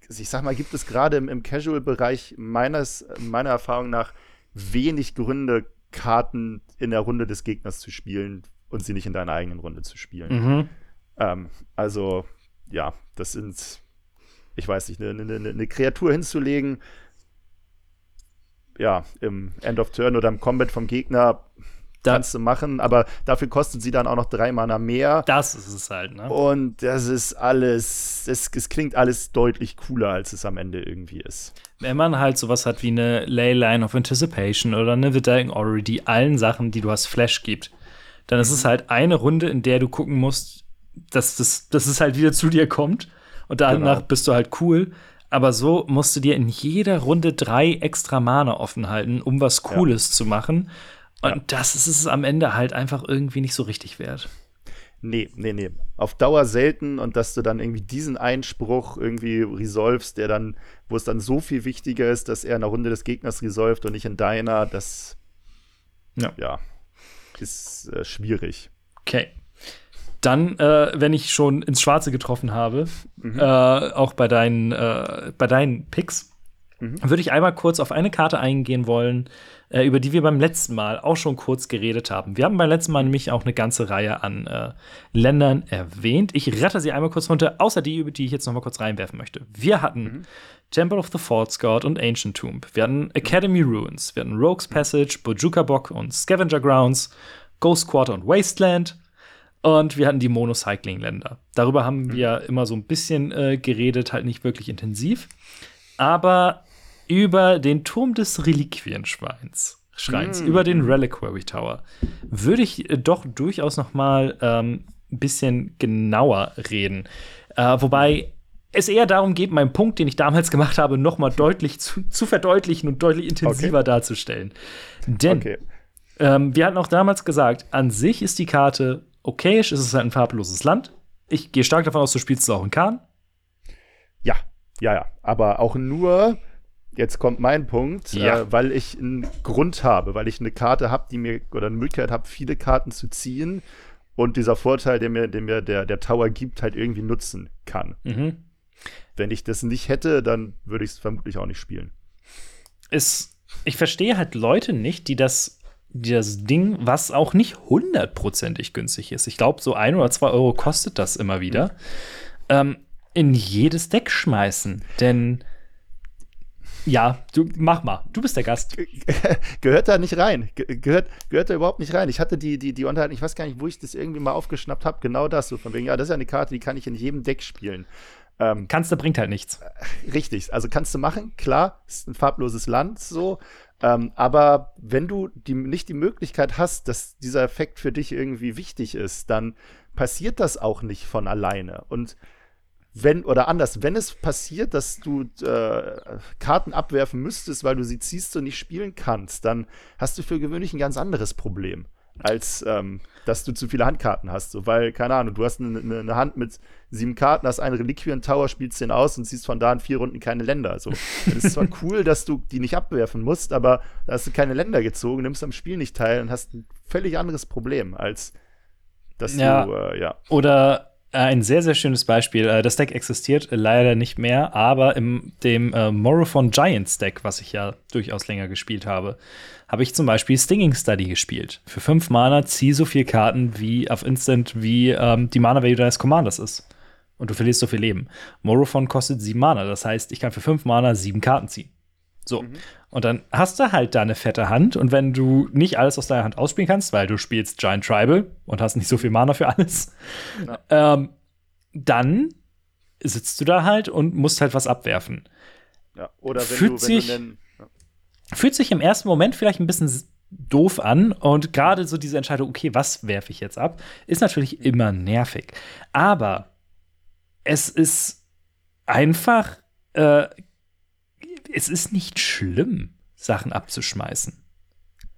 Speaker 2: ich sag mal, gibt es gerade im, im Casual-Bereich meines, meiner Erfahrung nach wenig Gründe, Karten in der Runde des Gegners zu spielen und sie nicht in deiner eigenen Runde zu spielen.
Speaker 1: Mhm.
Speaker 2: Ähm, also, ja, das sind, ich weiß nicht, eine, eine, eine Kreatur hinzulegen, ja, im End of Turn oder im Combat vom Gegner
Speaker 1: Da-
Speaker 2: kannst du machen, aber dafür kostet sie dann auch noch drei Mana mehr.
Speaker 1: Das ist es halt, ne?
Speaker 2: Und das ist alles, es, es klingt alles deutlich cooler, als es am Ende irgendwie ist.
Speaker 1: Wenn man halt sowas hat wie eine Leyline of Anticipation oder eine The Dying Orrery, die allen Sachen, die du hast, Flash gibt, dann ist es halt eine Runde, in der du gucken musst, dass, das, dass es halt wieder zu dir kommt. Und danach
Speaker 2: Genau.
Speaker 1: bist du halt cool. Aber so musst du dir in jeder Runde drei extra Mana offen halten, um was Cooles zu machen. Und
Speaker 2: Ja.
Speaker 1: das ist es am Ende halt einfach irgendwie nicht so richtig wert.
Speaker 2: Nee, nee, nee. Auf Dauer selten und dass du dann irgendwie diesen Einspruch irgendwie resolvst, der dann, wo es dann so viel wichtiger ist, dass er in der Runde des Gegners resolved und nicht in deiner, das
Speaker 1: Ja.
Speaker 2: ja, ist äh, schwierig.
Speaker 1: Okay. Dann, äh, wenn ich schon ins Schwarze getroffen habe, äh, auch bei deinen, äh, bei deinen Picks, würde ich einmal kurz auf eine Karte eingehen wollen, äh, über die wir beim letzten Mal auch schon kurz geredet haben. Wir haben beim letzten Mal nämlich auch eine ganze Reihe an äh, Ländern erwähnt. Ich rette sie einmal kurz runter, außer die, über die ich jetzt noch mal kurz reinwerfen möchte. Wir hatten Temple of the False God und Ancient Tomb. Wir hatten Academy Ruins. Wir hatten Rogue's Passage, Bojuka Bock und Scavenger Grounds, Ghost Quarter und Wasteland. Und wir hatten die Monocycling-Länder. Darüber haben wir immer so ein bisschen äh, geredet, halt nicht wirklich intensiv. Aber über den Turm des Reliquienschweins, Schreins,
Speaker 2: Mm.
Speaker 1: über den Reliquary Tower, würde ich äh, doch durchaus noch mal ähm, ein bisschen genauer reden. Äh, wobei es eher darum geht, meinen Punkt, den ich damals (laughs) gemacht habe, noch mal deutlich zu, zu verdeutlichen und deutlich intensiver darzustellen. Denn
Speaker 2: Okay.
Speaker 1: ähm, wir hatten auch damals gesagt, an sich ist die Karte okayisch, es ist halt ein farbloses Land. Ich gehe stark davon aus, du spielst es auch in Kahn.
Speaker 2: Ja, ja, ja. Aber auch nur, jetzt kommt mein Punkt,
Speaker 1: Ja.
Speaker 2: äh, weil ich einen Grund habe, weil ich eine Karte habe, die mir, oder eine Möglichkeit habe, viele Karten zu ziehen und dieser Vorteil, den mir, den mir der, der Tower gibt, halt irgendwie nutzen kann.
Speaker 1: Mhm.
Speaker 2: Wenn ich das nicht hätte, dann würde ich es vermutlich auch nicht spielen.
Speaker 1: ist, ich verstehe halt Leute nicht, die das, das Ding, was auch nicht hundertprozentig günstig ist, ich glaube, so ein oder zwei Euro kostet das immer wieder, ähm, in jedes Deck schmeißen. Denn ja, du mach mal, du bist der Gast. (laughs)
Speaker 2: gehört da nicht rein. Ge gehört, gehört da überhaupt nicht rein. Ich hatte die, die, die Unterhaltung, ich weiß gar nicht, wo ich das irgendwie mal aufgeschnappt habe. Genau das, so von wegen, ja, das ist ja eine Karte, die kann ich in jedem Deck spielen. Ähm,
Speaker 1: Kannst du, bringt halt nichts.
Speaker 2: Richtig, also kannst du machen, klar, ist ein farbloses Land so, ähm, aber wenn du die, nicht die Möglichkeit hast, dass dieser Effekt für dich irgendwie wichtig ist, dann passiert das auch nicht von alleine. Und wenn, oder anders, wenn es passiert, dass du äh, Karten abwerfen müsstest, weil du sie ziehst und nicht spielen kannst, dann hast du für gewöhnlich ein ganz anderes Problem, als ähm, dass du zu viele Handkarten hast. So, weil, keine Ahnung, du hast eine, eine, eine Hand mit sieben Karten, hast einen Reliquien-Tower, spielst den aus und ziehst von da in vier Runden keine Länder. So, das ist zwar (laughs) cool, dass du die nicht abwerfen musst, aber da hast du keine Länder gezogen, nimmst am Spiel nicht teil und hast ein völlig anderes Problem, als dass
Speaker 1: Ja.
Speaker 2: du, äh, ja.
Speaker 1: Oder ein sehr, sehr schönes Beispiel. Äh, das Deck existiert äh, leider nicht mehr, aber im dem äh, Morophon Giants Deck, was ich ja durchaus länger gespielt habe, habe ich zum Beispiel Stinging Study gespielt. Für fünf Mana zieh so viel Karten wie auf Instant, wie ähm, die Mana Value deines Commanders ist. Und du verlierst so viel Leben. Morophon kostet sieben Mana. Das heißt, ich kann für fünf Mana sieben Karten ziehen. So. Und dann hast du halt da eine fette Hand. Und wenn du nicht alles aus deiner Hand ausspielen kannst, weil du spielst Giant Tribal und hast nicht so viel Mana für alles, ähm, dann sitzt du da halt und musst halt was abwerfen.
Speaker 2: ja. Oder wenn
Speaker 1: Fühlt
Speaker 2: du, wenn
Speaker 1: sich-
Speaker 2: du ja.
Speaker 1: Fühlt sich im ersten Moment vielleicht ein bisschen doof an und gerade so diese Entscheidung, okay, was werfe ich jetzt ab, ist natürlich immer nervig. Aber es ist einfach, äh, es ist nicht schlimm, Sachen abzuschmeißen.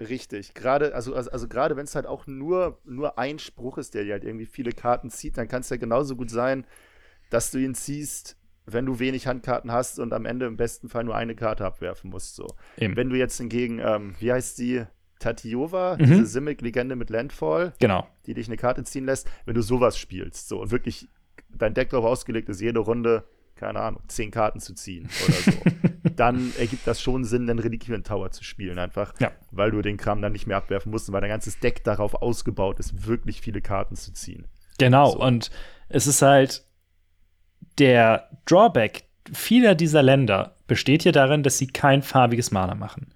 Speaker 2: Richtig, gerade, also, also, also gerade wenn es halt auch nur, nur ein Spruch ist, der dir halt irgendwie viele Karten zieht, dann kann es ja genauso gut sein, dass du ihn ziehst, wenn du wenig Handkarten hast und am Ende im besten Fall nur eine Karte abwerfen musst. So.
Speaker 1: Eben.
Speaker 2: Wenn du jetzt hingegen, ähm, wie heißt die, Tatiova,
Speaker 1: Mhm.
Speaker 2: diese Simic-Legende mit Landfall,
Speaker 1: Genau.
Speaker 2: die dich eine Karte ziehen lässt, wenn du sowas spielst, so und wirklich dein Deck darauf ausgelegt ist, jede Runde, keine Ahnung, zehn Karten zu ziehen oder so, (laughs) dann ergibt das schon Sinn, den Reliquien Tower zu spielen, einfach,
Speaker 1: Ja.
Speaker 2: weil du den Kram dann nicht mehr abwerfen musst und weil dein ganzes Deck darauf ausgebaut ist, wirklich viele Karten zu ziehen.
Speaker 1: Genau,
Speaker 2: So.
Speaker 1: und es ist halt der Drawback vieler dieser Länder besteht hier darin, dass sie kein farbiges Mana machen.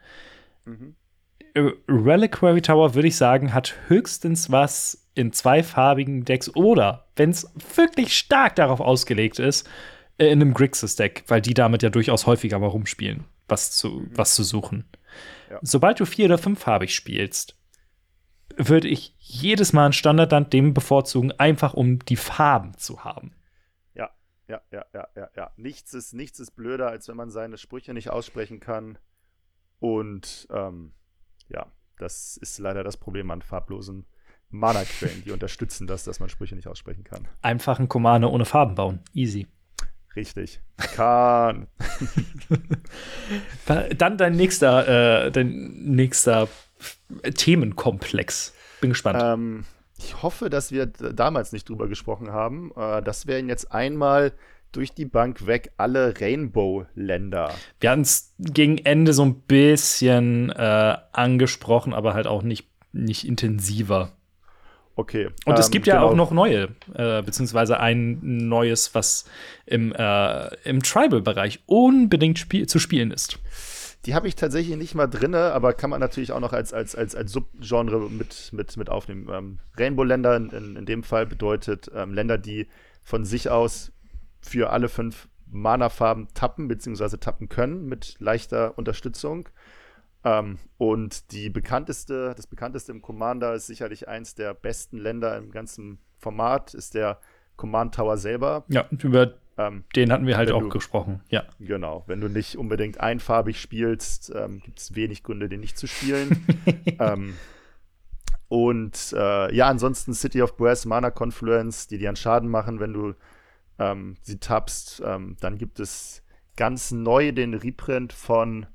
Speaker 1: Äh, Reliquary Tower, würde ich sagen, hat höchstens was in zweifarbigen Decks oder, wenn es wirklich stark darauf ausgelegt ist, äh, in einem Grixis-Deck, weil die damit ja durchaus häufiger mal rumspielen, was zu, was zu suchen.
Speaker 2: Ja.
Speaker 1: Sobald du vier- oder fünffarbig spielst, würde ich jedes Mal ein Standardland dem bevorzugen, einfach um die Farben zu haben.
Speaker 2: Ja, ja, ja, ja, ja, ja. Nichts ist, nichts ist blöder, als wenn man seine Sprüche nicht aussprechen kann. Und ähm, ja, das ist leider das Problem an farblosen Mana-Quellen. Die (laughs) unterstützen das, dass man Sprüche nicht aussprechen kann.
Speaker 1: Einfach ein Commander ohne Farben bauen. Easy.
Speaker 2: Richtig. Kann. (laughs)
Speaker 1: Dann dein nächster, äh, dein nächster Themenkomplex. Bin gespannt.
Speaker 2: ähm, ich hoffe, dass wir damals nicht drüber gesprochen haben. Äh, das wären jetzt einmal durch die Bank weg alle Rainbow-Länder.
Speaker 1: Wir hatten es gegen Ende so ein bisschen äh, angesprochen, aber halt auch nicht, nicht intensiver.
Speaker 2: Okay.
Speaker 1: Und es
Speaker 2: ähm,
Speaker 1: gibt ja
Speaker 2: genau.
Speaker 1: auch noch neue, äh, beziehungsweise ein neues, was im, äh, im Tribal-Bereich unbedingt spiel zu spielen ist.
Speaker 2: Die habe ich tatsächlich nicht mal drinne, aber kann man natürlich auch noch als, als, als, als Subgenre mit, mit, mit aufnehmen. Ähm, Rainbow-Länder in, in, in dem Fall bedeutet ähm, Länder, die von sich aus für alle fünf Mana-Farben tappen, beziehungsweise tappen können mit leichter Unterstützung. Ähm, und die bekannteste, das bekannteste im Commander ist sicherlich eins der besten Länder im ganzen Format, ist der Command Tower selber.
Speaker 1: Ja, über
Speaker 2: Ähm,
Speaker 1: den hatten wir halt auch
Speaker 2: du-
Speaker 1: gesprochen. Ja.
Speaker 2: Genau, wenn du nicht unbedingt einfarbig spielst, ähm, gibt es wenig Gründe, den nicht zu spielen. (laughs) ähm, und äh, ja, ansonsten City of Brass, Mana Confluence, die dir einen Schaden machen, wenn du ähm, sie tappst. Ähm, dann gibt es ganz neu den Reprint von,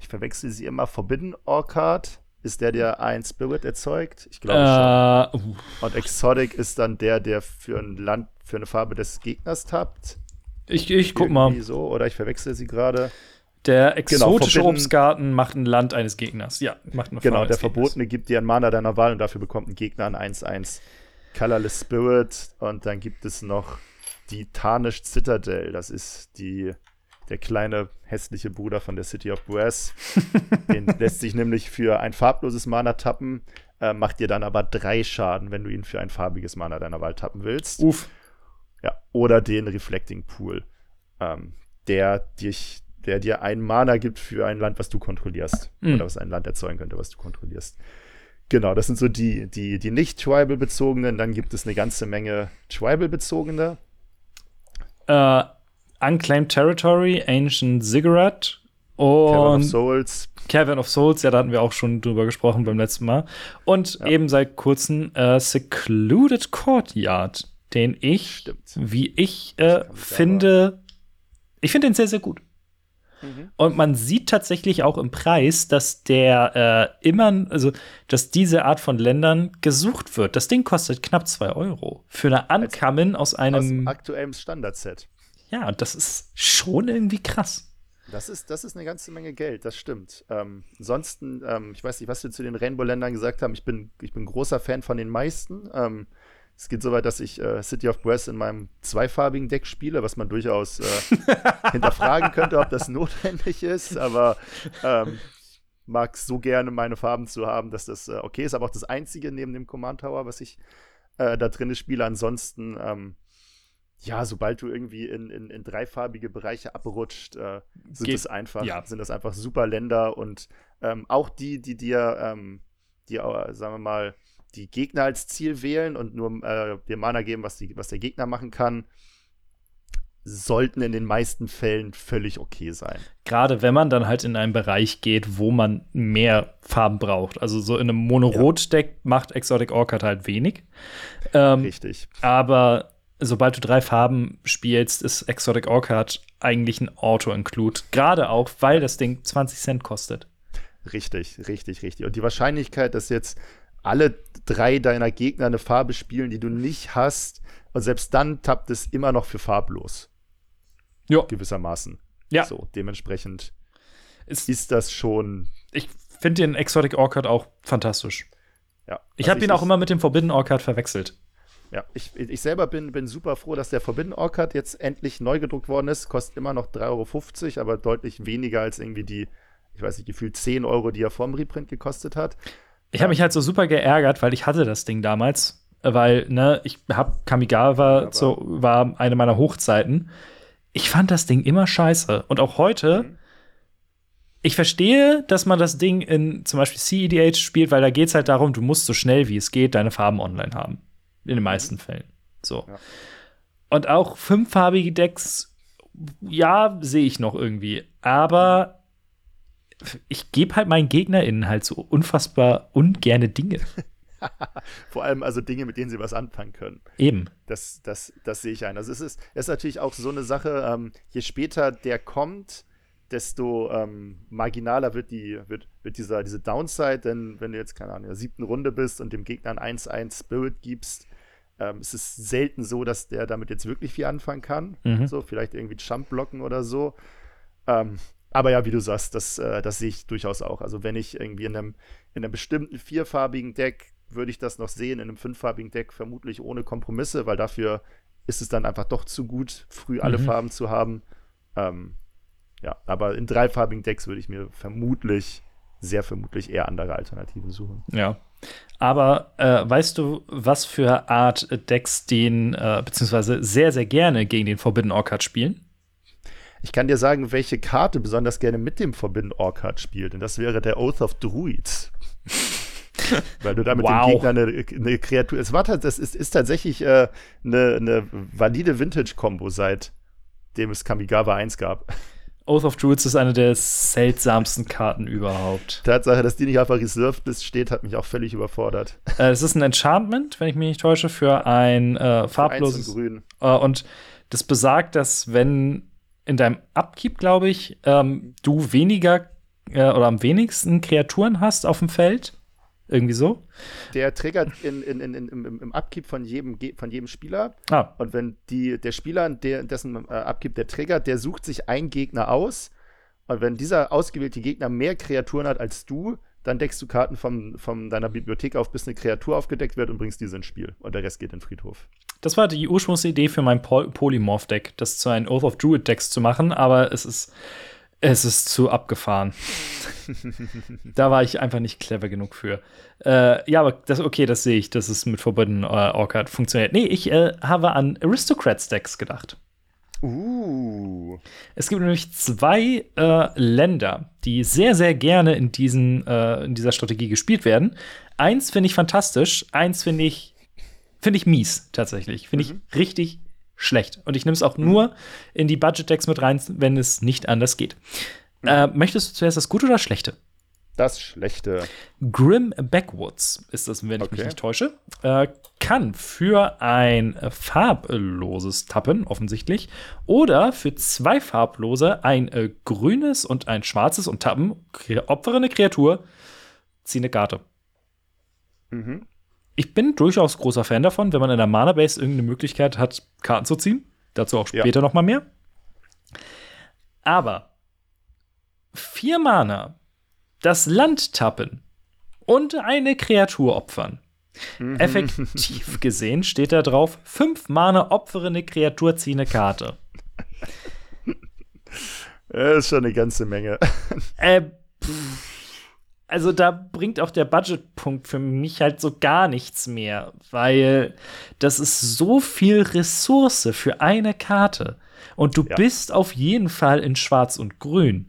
Speaker 2: ich verwechsel sie immer, Forbidden Orchard. Ist der, der ein Spirit erzeugt? Ich glaube schon.
Speaker 1: Äh, uh,
Speaker 2: Und Exotic ist dann der, der für ein Land, für eine Farbe des Gegners tappt.
Speaker 1: ich, ich guck mal.
Speaker 2: So, oder ich verwechsel sie gerade.
Speaker 1: Der exotische
Speaker 2: Forbidden-
Speaker 1: Obstgarten macht ein Land eines Gegners. Ja, macht eine
Speaker 2: Genau,
Speaker 1: Farbe
Speaker 2: der
Speaker 1: eines Gegners.
Speaker 2: Verbotene gibt dir ein Mana deiner Wahl und dafür bekommt ein Gegner ein 1-1 Colorless Spirit. Und dann gibt es noch die Tarnished Citadel. Das ist die, der kleine hässliche Bruder von der City of Brass. (laughs) Den lässt sich nämlich für ein farbloses Mana tappen, äh, macht dir dann aber drei Schaden, wenn du ihn für ein farbiges Mana deiner Wahl tappen willst.
Speaker 1: Uff.
Speaker 2: Ja, oder den Reflecting Pool, ähm, der, dich, der dir ein Mana gibt für ein Land, was du kontrollierst.
Speaker 1: Mhm.
Speaker 2: Oder was ein Land erzeugen könnte, was du kontrollierst. Genau, das sind so die, die, die nicht Tribal-bezogenen. Dann gibt es eine ganze Menge Tribal-bezogene.
Speaker 1: Äh, Unclaimed Territory, Ancient Ziggurat
Speaker 2: Cavern of
Speaker 1: und
Speaker 2: Souls.
Speaker 1: Cavern of Souls, ja, da hatten wir auch schon drüber gesprochen beim letzten Mal. Und
Speaker 2: Ja.
Speaker 1: eben seit kurzem äh, Secluded Courtyard, den ich,
Speaker 2: Stimmt.
Speaker 1: wie ich äh, finde, ich finde den sehr, sehr gut.
Speaker 2: Mhm.
Speaker 1: Und man sieht tatsächlich auch im Preis, dass der äh, immer, also dass diese Art von Ländern gesucht wird. Das Ding kostet knapp 2 Euro. Für eine Uncommon aus
Speaker 2: Aus
Speaker 1: einem.
Speaker 2: aktuellem Standard-Set.
Speaker 1: Ja, und das ist schon irgendwie krass.
Speaker 2: Das ist, das ist eine ganze Menge Geld, das stimmt. Ähm, ansonsten, ähm, ich weiß nicht, was wir zu den Rainbow-Ländern gesagt haben. Ich bin, ich bin großer Fan von den meisten. Ähm, es geht so weit, dass ich äh, City of Brass in meinem zweifarbigen Deck spiele, was man durchaus äh, (laughs) hinterfragen könnte, ob das notwendig ist. Aber ähm, mag so gerne meine Farben zu haben, dass das äh, okay ist. Aber auch das einzige neben dem Command Tower, was ich äh, da drin spiele. Ansonsten, ähm, ja, sobald du irgendwie in, in, in dreifarbige Bereiche abrutscht, äh, sind
Speaker 1: Geht-
Speaker 2: es einfach,
Speaker 1: ja.
Speaker 2: sind das einfach super Länder und ähm, auch die, die dir, ähm, die, äh, sagen wir mal, die Gegner als Ziel wählen und nur äh, dir Mana geben, was, die, was der Gegner machen kann, sollten in den meisten Fällen völlig okay sein.
Speaker 1: Gerade wenn man dann halt in einen Bereich geht, wo man mehr Farben braucht. Also so in einem Mono-Rot-Deck macht Exotic Orchid halt wenig. Ähm,
Speaker 2: Richtig.
Speaker 1: aber sobald du drei Farben spielst, ist Exotic Orchid eigentlich ein Auto-Include. Gerade auch, weil das Ding 20 Cent kostet.
Speaker 2: Richtig, richtig, richtig. Und die Wahrscheinlichkeit, dass jetzt alle drei deiner Gegner eine Farbe spielen, die du nicht hast. Und selbst dann tappt es immer noch für farblos.
Speaker 1: Ja.
Speaker 2: Gewissermaßen.
Speaker 1: Ja.
Speaker 2: So, dementsprechend
Speaker 1: Ist,
Speaker 2: ist das schon.
Speaker 1: ich finde den Exotic Orchid auch fantastisch.
Speaker 2: Ja.
Speaker 1: Ich
Speaker 2: Also
Speaker 1: habe ihn auch immer mit dem Forbidden Orchid verwechselt.
Speaker 2: Ja, ich, ich selber bin, bin super froh, dass der Forbidden Orchid jetzt endlich neu gedruckt worden ist. Kostet immer noch 3,50 Euro, aber deutlich weniger als irgendwie die, ich weiß nicht, gefühlt 10 Euro, die er vorm Reprint gekostet hat.
Speaker 1: Ich habe mich halt so super geärgert, weil ich hatte das Ding damals, weil, ne, ich habe Kamigawa, so, war eine meiner Hochzeiten. Ich fand das Ding immer scheiße. Und auch heute,
Speaker 2: Mhm.
Speaker 1: ich verstehe, dass man das Ding in zum Beispiel CEDH spielt, weil da geht es halt darum, du musst so schnell wie es geht deine Farben online haben. In den meisten Fällen. So.
Speaker 2: Ja.
Speaker 1: Und auch fünffarbige Decks, ja, sehe ich noch irgendwie. Aber ich gebe halt meinen GegnerInnen halt so unfassbar ungerne Dinge. (laughs)
Speaker 2: Vor allem also Dinge, mit denen sie was anfangen können.
Speaker 1: Eben.
Speaker 2: Das, das, das sehe ich ein. Also es ist, es ist natürlich auch so eine Sache, ähm, je später der kommt, desto ähm, marginaler wird, die, wird, wird dieser, diese Downside, denn wenn du jetzt, keine Ahnung, in der siebten Runde bist und dem Gegner ein 1-1 Spirit gibst, ähm, es ist selten so, dass der damit jetzt wirklich viel anfangen kann.
Speaker 1: Mhm.
Speaker 2: So, vielleicht irgendwie Jump blocken oder so. Ähm, aber ja, wie du sagst, das, äh, das sehe ich durchaus auch. Also wenn ich irgendwie in einem, in einem bestimmten vierfarbigen Deck würde ich das noch sehen, in einem fünffarbigen Deck vermutlich ohne Kompromisse, weil dafür ist es dann einfach doch zu gut, früh alle
Speaker 1: Mhm.
Speaker 2: Farben zu haben. Ähm, ja, aber in dreifarbigen Decks würde ich mir vermutlich, sehr vermutlich eher andere Alternativen suchen.
Speaker 1: Ja. Aber äh, weißt du, was für Art Decks den, äh, beziehungsweise sehr, sehr gerne gegen den Forbidden Orchid spielen?
Speaker 2: Ich kann dir sagen, welche Karte besonders gerne mit dem Forbidden Orchid spielt. Und das wäre der Oath of Druids. (laughs) Weil du damit
Speaker 1: Wow.
Speaker 2: dem Gegner eine, eine Kreatur. Es war das ist, ist tatsächlich äh, eine, eine valide Vintage-Kombo, seitdem es Kamigawa 1 gab.
Speaker 1: Oath of Druids ist eine der seltsamsten Karten überhaupt.
Speaker 2: Tatsache, dass die nicht auf der Reserve-List steht, hat mich auch völlig überfordert.
Speaker 1: Äh, es ist ein Enchantment, wenn ich mich nicht täusche, für ein äh, farbloses.
Speaker 2: Grün.
Speaker 1: Äh, und das besagt, dass wenn in deinem Upkeep, glaube ich, ähm, du weniger äh, oder am wenigsten Kreaturen hast auf dem Feld. Irgendwie so.
Speaker 2: Der triggert in, in, in, im, im Upkeep von jedem, von jedem Spieler.
Speaker 1: Ah,
Speaker 2: Und wenn die, der Spieler, der, dessen äh, Upkeep der triggert, der sucht sich einen Gegner aus. Und wenn dieser ausgewählte Gegner mehr Kreaturen hat als du, dann deckst du Karten von, von deiner Bibliothek auf, bis eine Kreatur aufgedeckt wird und bringst diese ins Spiel. Und der Rest geht in den Friedhof.
Speaker 1: das war die Ursprungsidee für mein Pol Polymorph-Deck, das zu einem Oath of Druid-Decks zu machen, aber es ist, es ist zu abgefahren. (laughs) da war ich einfach nicht clever genug für. Äh, ja, aber das, okay, das sehe ich, dass es mit Forbidden äh, Orchid funktioniert. Nee, ich äh, habe an Aristocrats-Decks gedacht.
Speaker 2: Uh.
Speaker 1: Es gibt nämlich zwei äh, Länder, die sehr, sehr gerne in, diesen, äh, in dieser Strategie gespielt werden. Eins finde ich fantastisch, eins finde ich, finde ich mies tatsächlich. Finde ich richtig schlecht. Und ich nehme es auch nur in die Budget-Decks mit rein, wenn es nicht anders geht. Äh, möchtest du zuerst das Gute oder das Schlechte?
Speaker 2: Das Schlechte.
Speaker 1: Grim Backwoods ist das, wenn ich mich
Speaker 2: Okay.
Speaker 1: nicht täusche. Äh, kann für ein farbloses Tappen, offensichtlich, oder für zwei farblose ein äh, grünes und ein schwarzes und Tappen, opfere eine Kreatur, zieh eine Karte.
Speaker 2: Mhm.
Speaker 1: Ich bin durchaus großer Fan davon, wenn man in der Mana-Base irgendeine Möglichkeit hat, Karten zu ziehen. Dazu auch
Speaker 2: Ja.
Speaker 1: später noch mal mehr. Aber vier Mana, das Land tappen und eine Kreatur opfern. Effektiv (laughs) gesehen steht da drauf: fünf Mana, opfere eine Kreatur, zieh eine Karte.
Speaker 2: Das (laughs) ist schon eine ganze Menge.
Speaker 1: Äh, pff. (laughs) also da bringt auch der Budgetpunkt für mich halt so gar nichts mehr, weil das ist so viel Ressource für eine Karte und du
Speaker 2: Ja.
Speaker 1: bist auf jeden Fall in Schwarz und Grün.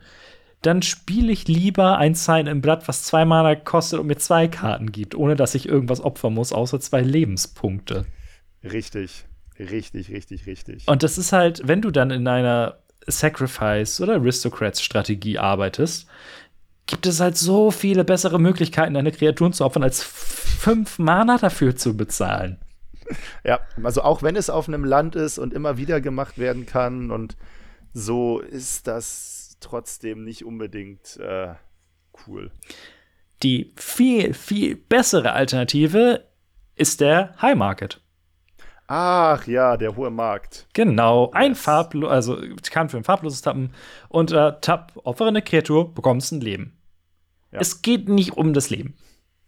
Speaker 1: Dann spiele ich lieber ein Sign im Blatt, was zwei Mana kostet und mir zwei Karten gibt, ohne dass ich irgendwas opfern muss, außer zwei Lebenspunkte.
Speaker 2: Richtig. Richtig, richtig, richtig.
Speaker 1: Und das ist halt, wenn du dann in einer Sacrifice oder Aristocrats-Strategie arbeitest, gibt es halt so viele bessere Möglichkeiten, deine Kreaturen zu opfern, als fünf Mana dafür zu bezahlen.
Speaker 2: Ja, also auch wenn es auf einem Land ist und immer wieder gemacht werden kann und so ist das trotzdem nicht unbedingt äh, cool.
Speaker 1: Die viel, viel bessere Alternative ist der High Market.
Speaker 2: Ach ja, der hohe Markt.
Speaker 1: Genau, ein farblos, also kann für ein farbloses Tappen und äh, Tapp, opfere eine Kreatur, bekommst ein Leben.
Speaker 2: Ja.
Speaker 1: Es geht nicht um das Leben.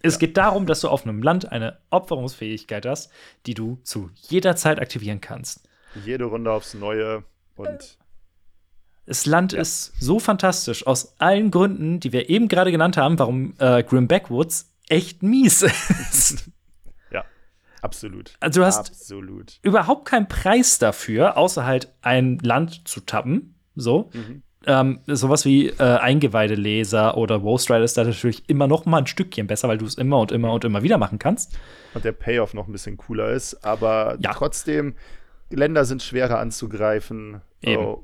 Speaker 1: Es geht darum, dass du auf einem Land eine Opferungsfähigkeit hast, die du zu jeder Zeit aktivieren kannst.
Speaker 2: Jede Runde aufs Neue und
Speaker 1: Das Land ist so fantastisch aus allen Gründen, die wir eben gerade genannt haben, warum äh, Grim Backwoods echt mies (laughs) ist.
Speaker 2: ja, absolut.
Speaker 1: Also du hast
Speaker 2: absolut.
Speaker 1: überhaupt keinen Preis dafür, außer halt ein Land zu tappen. So. Ähm, sowas wie äh, Eingeweideleser oder Ghost Rider ist da natürlich immer noch mal ein Stückchen besser, weil du es immer und immer und immer wieder machen kannst.
Speaker 2: Und der Payoff noch ein bisschen cooler ist, aber
Speaker 1: Ja.
Speaker 2: trotzdem, Länder sind schwerer anzugreifen.
Speaker 1: Eben.
Speaker 2: Oh.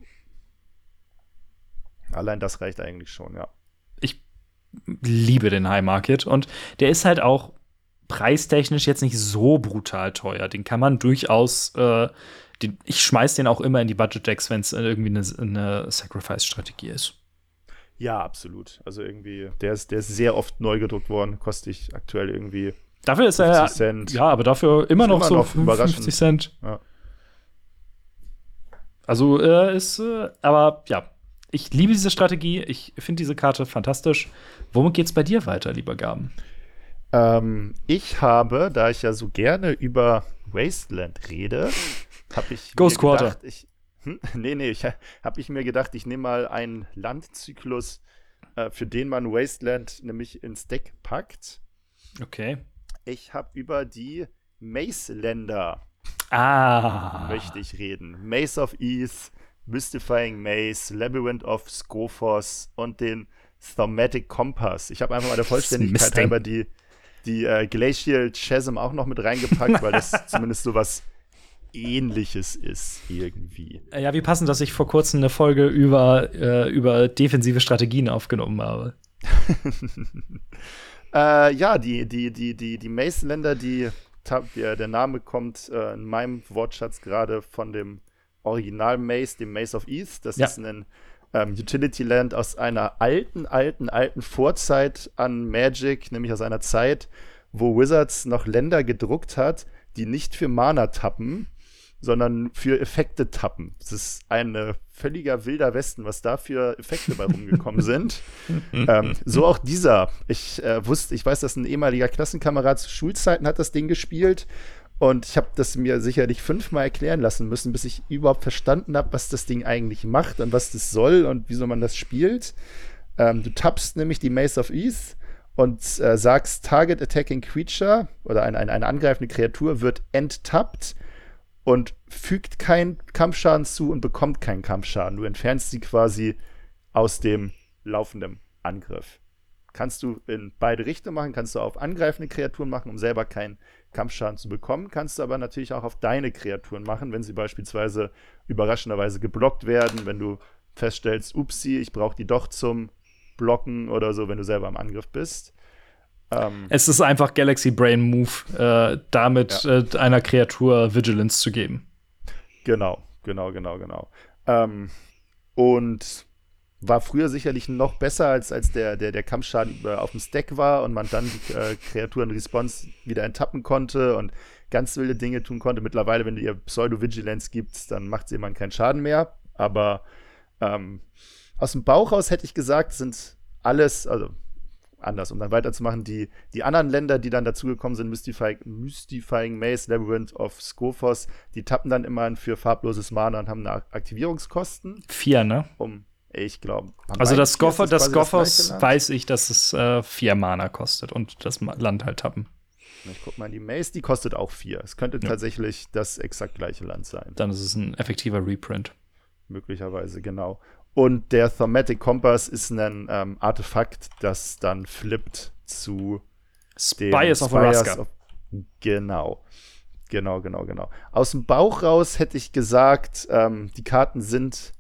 Speaker 2: Allein das reicht eigentlich schon, ja.
Speaker 1: ich liebe den High Market und der ist halt auch preistechnisch jetzt nicht so brutal teuer. Den kann man durchaus, äh, den, ich schmeiß den auch immer in die Budget Decks, wenn es irgendwie eine, eine Sacrifice-Strategie ist.
Speaker 2: Ja, absolut. Also irgendwie, der ist, der ist sehr oft neu gedruckt worden, kostet ich aktuell irgendwie
Speaker 1: Dafür ist
Speaker 2: 50
Speaker 1: er
Speaker 2: Cent.
Speaker 1: ja, aber dafür immer noch
Speaker 2: immer
Speaker 1: so
Speaker 2: noch
Speaker 1: 50
Speaker 2: überraschend.
Speaker 1: Cent.
Speaker 2: Ja.
Speaker 1: Also äh, ist, äh, aber ja, ich liebe diese Strategie. Ich finde diese Karte fantastisch. Womit geht's bei dir weiter, lieber Gaben?
Speaker 2: Ähm, ich habe, da ich ja so gerne über Wasteland rede, habe ich
Speaker 1: Ghost
Speaker 2: mir
Speaker 1: Quarter.
Speaker 2: gedacht, ich, hm, (laughs) nee, nee, ich, habe ich mir gedacht, ich nehme mal einen Landzyklus, äh, für den man Wasteland nämlich ins Deck packt.
Speaker 1: Okay.
Speaker 2: Ich habe über die Mace-Länder
Speaker 1: Ah.
Speaker 2: möchte ich reden. Maze of Ease, Mystifying Maze, Labyrinth of Scophos und den Thaumatic Compass. Ich habe einfach mal der (laughs) Vollständigkeit halber die, die äh, Glacial Chasm auch noch mit reingepackt, weil das (laughs) zumindest so was ähnliches ist irgendwie.
Speaker 1: Äh, Ja, wie passend, dass ich vor kurzem eine Folge über, äh, über defensive Strategien aufgenommen habe. (laughs)
Speaker 2: Äh, ja, die, die, die, die, die Mace-Länder, die, der, Name kommt äh, in meinem Wortschatz gerade von dem Original Mace, dem Mace of East. Das
Speaker 1: Ja.
Speaker 2: ist ein ähm, Utility-Land aus einer alten, alten, alten Vorzeit an Magic, nämlich aus einer Zeit, wo Wizards noch Länder gedruckt hat, die nicht für Mana tappen, sondern für Effekte tappen. Das ist ein äh, völliger wilder Westen, was da für Effekte bei rumgekommen sind. (laughs) ähm, so auch dieser. Ich äh, wusste, ich weiß, dass ein ehemaliger Klassenkamerad zu Schulzeiten hat das Ding gespielt. Und ich habe das mir sicherlich fünfmal erklären lassen müssen, bis ich überhaupt verstanden habe, was das Ding eigentlich macht und was das soll und wieso man das spielt. Ähm, du tappst nämlich die Mace of Ease und äh, sagst, Target Attacking Creature oder ein, ein, eine angreifende Kreatur wird enttappt und fügt keinen Kampfschaden zu und bekommt keinen Kampfschaden. Du entfernst sie quasi aus dem laufenden Angriff. Kannst du in beide Richtungen machen, kannst du auf angreifende Kreaturen machen, um selber keinen Kampfschaden zu bekommen, kannst du aber natürlich auch auf deine Kreaturen machen, wenn sie beispielsweise überraschenderweise geblockt werden, wenn du feststellst, upsi, ich brauche die doch zum Blocken oder so, wenn du selber im Angriff bist. Ähm,
Speaker 1: Es ist einfach Galaxy Brain Move, äh, damit äh, einer Kreatur Vigilance zu geben.
Speaker 2: Genau, genau, genau, genau. Ähm, und war früher sicherlich noch besser, als, als der, der, der Kampfschaden über- auf dem Stack war und man dann die äh, Kreaturen Response wieder enttappen konnte und ganz wilde Dinge tun konnte. Mittlerweile, wenn du ihr Pseudo-Vigilance gibst, dann macht sie immer keinen Schaden mehr. Aber ähm, aus dem Bauch raus hätte ich gesagt, sind alles, also anders, um dann weiterzumachen, die, die anderen Länder, die dann dazugekommen sind, Mystifying, Mystifying Maze, Labyrinth of Scophos, die tappen dann immer für farbloses Mana und haben eine Aktivierungskosten,
Speaker 1: Vier, ne?
Speaker 2: um, ich glaube.
Speaker 1: Also das das Goffers weiß ich, dass es äh, vier Mana kostet und das Land halt tappen.
Speaker 2: Ich guck mal, die Maze, die kostet auch vier. Es könnte
Speaker 1: Ja.
Speaker 2: tatsächlich das exakt gleiche Land sein.
Speaker 1: Dann ist es ein effektiver Reprint.
Speaker 2: Möglicherweise, genau. Und der Thaumatic Compass ist ein ähm, Artefakt, das dann flippt zu dem
Speaker 1: Spires of
Speaker 2: of- Genau. Genau, genau, genau. Aus dem Bauch raus hätte ich gesagt, ähm, die Karten sind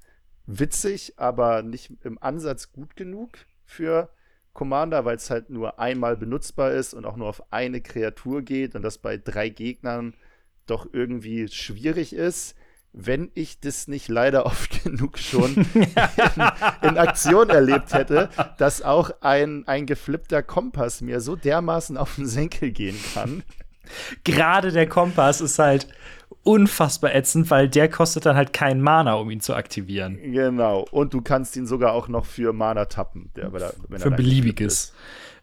Speaker 2: witzig, aber nicht im Ansatz gut genug für Commander, weil es halt nur einmal benutzbar ist und auch nur auf eine Kreatur geht und das bei drei Gegnern doch irgendwie schwierig ist. Wenn ich das nicht leider oft (laughs) genug schon (laughs) in, in, Aktion erlebt hätte, dass auch ein, ein geflippter Kompass mir so dermaßen auf den Senkel gehen kann.
Speaker 1: Gerade der Kompass ist halt unfassbar ätzend, weil der kostet dann halt keinen Mana, um ihn zu aktivieren.
Speaker 2: Genau. Und du kannst ihn sogar auch noch für Mana tappen. Der,
Speaker 1: er, für beliebiges.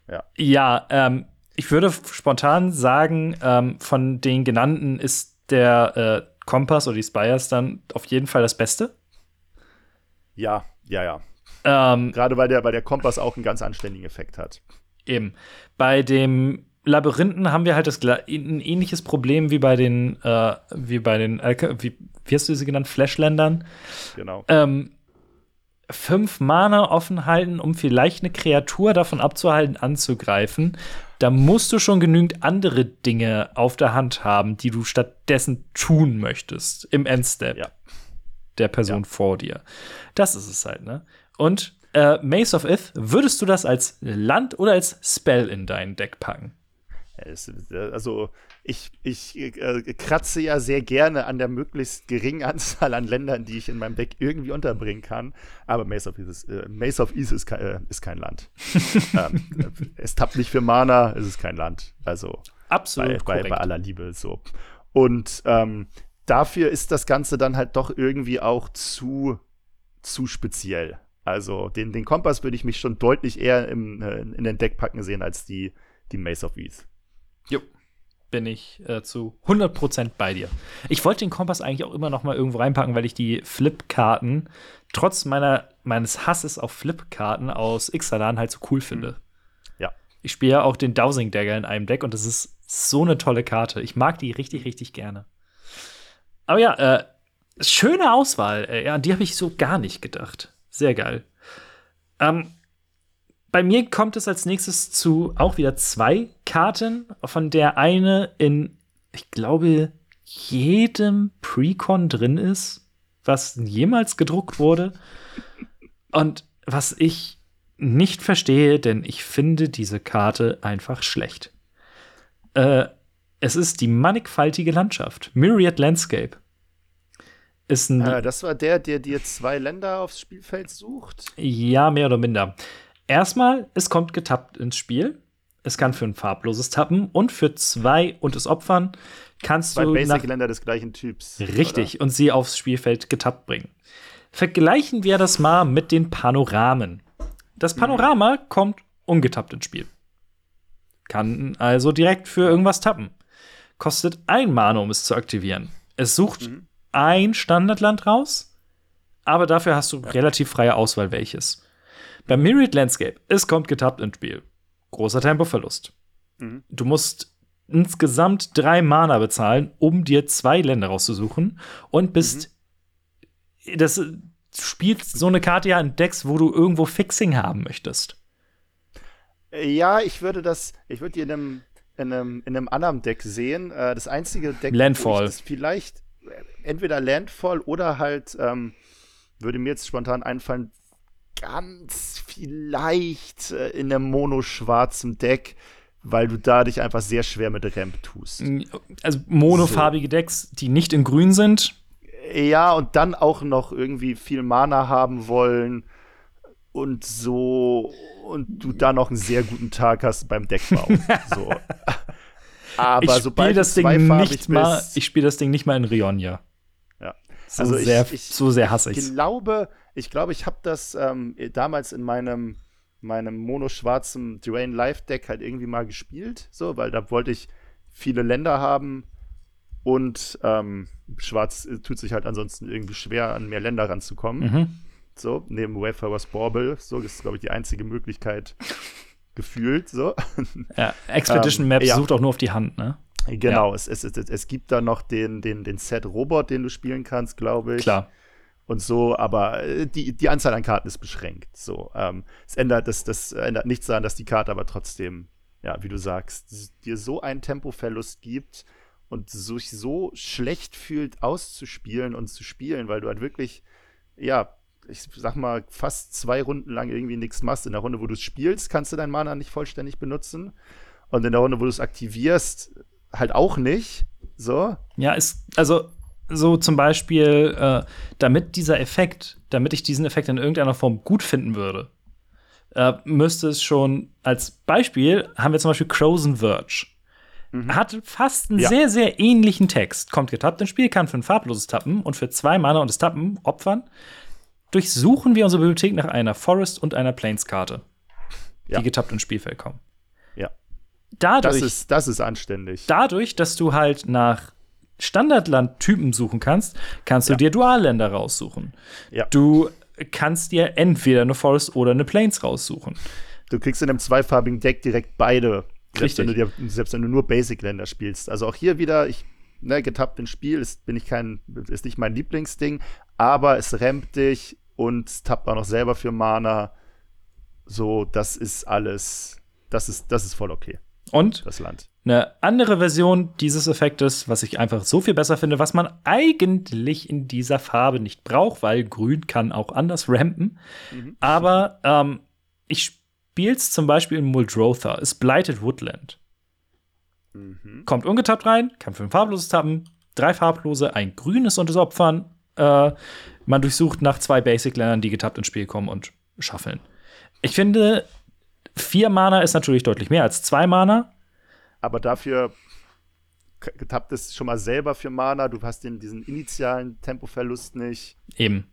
Speaker 1: Ja, ja ähm, ich würde spontan sagen, ähm, von den genannten ist der äh, Kompass oder die Spires dann auf jeden Fall das Beste.
Speaker 2: Ja, ja, ja. Ähm, Gerade weil der, weil der Kompass auch einen ganz anständigen Effekt hat.
Speaker 1: Eben. Bei dem Labyrinthen haben wir halt das, ein ähnliches Problem wie bei den, äh, wie bei den, wie, wie hast du sie genannt, Flashländern.
Speaker 2: Genau.
Speaker 1: Ähm, fünf Mana offen halten, um vielleicht eine Kreatur davon abzuhalten, anzugreifen. Da musst du schon genügend andere Dinge auf der Hand haben, die du stattdessen tun möchtest im Endstep ja. der Person ja. vor dir. Das ist es halt, ne? Und äh, Maze of Ith, würdest du das als Land oder als Spell in dein Deck packen?
Speaker 2: Also ich, ich äh, kratze ja sehr gerne an der möglichst geringen Anzahl an Ländern, die ich in meinem Deck irgendwie unterbringen kann. Aber Maze of Ease ist, äh, Maze of Ease ist, äh, ist kein Land. (laughs) ähm, es tappt nicht für Mana, es ist kein Land. Also
Speaker 1: absolut
Speaker 2: bei, bei, bei aller Liebe so. Und ähm, dafür ist das Ganze dann halt doch irgendwie auch zu, zu speziell. Also den, den Kompass würde ich mich schon deutlich eher im, äh, in den Deck packen sehen als die, die Maze of Ease.
Speaker 1: Jo. Bin ich äh, zu 100% bei dir. Ich wollte den Kompass eigentlich auch immer noch mal irgendwo reinpacken, weil ich die Flip-Karten trotz meiner, meines Hasses auf Flip-Karten aus Ixalan halt so cool finde. Mhm.
Speaker 2: Ja.
Speaker 1: Ich spiele ja auch den Dowsing Dagger in einem Deck und das ist so eine tolle Karte. Ich mag die richtig, richtig gerne. Aber ja, äh, schöne Auswahl. Äh, ja, an die habe ich so gar nicht gedacht. Sehr geil. Ähm, bei mir kommt es als nächstes zu auch wieder zwei Karten, von der eine in, ich glaube, jedem Precon drin ist, was jemals gedruckt wurde. Und was ich nicht verstehe, denn ich finde diese Karte einfach schlecht. Äh, es ist die mannigfaltige Landschaft, Myriad Landscape.
Speaker 2: Ist ein äh, das war der, der dir zwei Länder aufs Spielfeld sucht?
Speaker 1: Ja, mehr oder minder. Erstmal, es kommt getappt ins Spiel. Es kann für ein farbloses Tappen und für zwei und es Opfern kannst zwei du.
Speaker 2: Basic-Länder des gleichen Typs.
Speaker 1: Richtig, oder? und sie aufs Spielfeld getappt bringen. Vergleichen wir das mal mit den Panoramen. Das mhm. Panorama mhm. kommt ungetappt ins Spiel. Kann also direkt für irgendwas tappen. Kostet ein Mana, um es zu aktivieren. Es sucht mhm. ein Standardland raus, aber dafür hast du relativ freie Auswahl, welches. Beim Myriad Landscape, es kommt getappt ins Spiel. Großer Tempoverlust. Mhm. Du musst insgesamt drei Mana bezahlen, um dir zwei Länder rauszusuchen und bist mhm. das spielt so eine Karte ja in Decks, wo du irgendwo Fixing haben möchtest.
Speaker 2: Ja, ich würde das, ich würde die in einem, in einem, in einem anderen Deck sehen. Äh, das einzige Deck,
Speaker 1: Landfall.
Speaker 2: Das vielleicht entweder Landfall oder halt ähm, würde mir jetzt spontan einfallen, ganz vielleicht äh, in einem monoschwarzen Deck, weil du da dich einfach sehr schwer mit Ramp tust.
Speaker 1: Also monofarbige so. Decks, die nicht in grün sind.
Speaker 2: Ja, und dann auch noch irgendwie viel Mana haben wollen und so und du da noch einen sehr guten Tag hast beim Deckbau. (laughs) so.
Speaker 1: Aber ich sobald das Ding nicht mal, ich spiele das Ding nicht mal in Rionia.
Speaker 2: Ja.
Speaker 1: So also sehr, ich, ich, so sehr hasse ich.
Speaker 2: Ich glaube, ich glaube, ich habe das ähm, damals in meinem, meinem mono-schwarzen Drain Live Deck halt irgendwie mal gespielt, so, weil da wollte ich viele Länder haben und ähm, Schwarz äh, tut sich halt ansonsten irgendwie schwer, an mehr Länder ranzukommen. Mhm. So, neben Wayfarers Bauble, so ist, glaube ich, die einzige Möglichkeit gefühlt, so.
Speaker 1: Ja, Expedition Map ähm, ja. sucht auch nur auf die Hand, ne?
Speaker 2: Genau, ja. es, es, es, es gibt da noch den, den, den Set Robot, den du spielen kannst, glaube ich.
Speaker 1: Klar
Speaker 2: und so, aber äh, die, die Anzahl an Karten ist beschränkt. So, ähm, es ändert, das, das ändert nichts daran, dass die Karte aber trotzdem, ja, wie du sagst, dir so einen Tempoverlust gibt und sich so schlecht fühlt, auszuspielen und zu spielen, weil du halt wirklich, ja, ich sag mal, fast zwei Runden lang irgendwie nichts machst. In der Runde, wo du es spielst, kannst du dein Mana nicht vollständig benutzen. Und in der Runde, wo du es aktivierst, halt auch nicht. So.
Speaker 1: Ja, ist, also so zum Beispiel, äh, damit dieser Effekt, damit ich diesen Effekt in irgendeiner Form gut finden würde, äh, müsste es schon als Beispiel haben wir zum Beispiel Crozen Verge. Hat fast einen
Speaker 2: Ja.
Speaker 1: sehr, sehr ähnlichen Text. Kommt getappt ins Spiel, kann für ein farbloses Tappen und für zwei Mana und das Tappen opfern. Durchsuchen wir unsere Bibliothek nach einer Forest und einer Plains-Karte,
Speaker 2: Ja.
Speaker 1: die getappt ins Spielfeld kommen.
Speaker 2: Ja.
Speaker 1: Dadurch,
Speaker 2: Das ist, das ist anständig.
Speaker 1: dadurch, dass du halt nach Standardlandtypen suchen kannst, kannst du
Speaker 2: Ja.
Speaker 1: dir Dualländer raussuchen.
Speaker 2: Ja.
Speaker 1: Du kannst dir entweder eine Forest oder eine Plains raussuchen.
Speaker 2: Du kriegst in einem zweifarbigen Deck direkt beide. Selbst wenn, du dir, selbst wenn du nur Basic-Länder spielst. Also auch hier wieder, ich, ne, getappt ins Spiel, ist, bin ich kein, ist nicht mein Lieblingsding, aber es rampt dich und tappt auch noch selber für Mana. So, das ist alles, das ist, das ist voll okay,
Speaker 1: Und
Speaker 2: das Land.
Speaker 1: Eine andere Version dieses Effektes, was ich einfach so viel besser finde, was man eigentlich in dieser Farbe nicht braucht, weil Grün kann auch anders rampen. Aber ähm, ich spiel's zum Beispiel in Muldrotha, ist Blighted Woodland. Kommt ungetappt rein, kann für ein farbloses tappen, drei farblose, ein grünes und das Opfern. Äh, man durchsucht nach zwei Basic-Ländern, die getappt ins Spiel kommen und schaffeln. Ich finde, vier Mana ist natürlich deutlich mehr als zwei Mana.
Speaker 2: Aber dafür getappt ist schon mal selber für Mana. Du hast den, diesen initialen Tempoverlust nicht.
Speaker 1: Eben.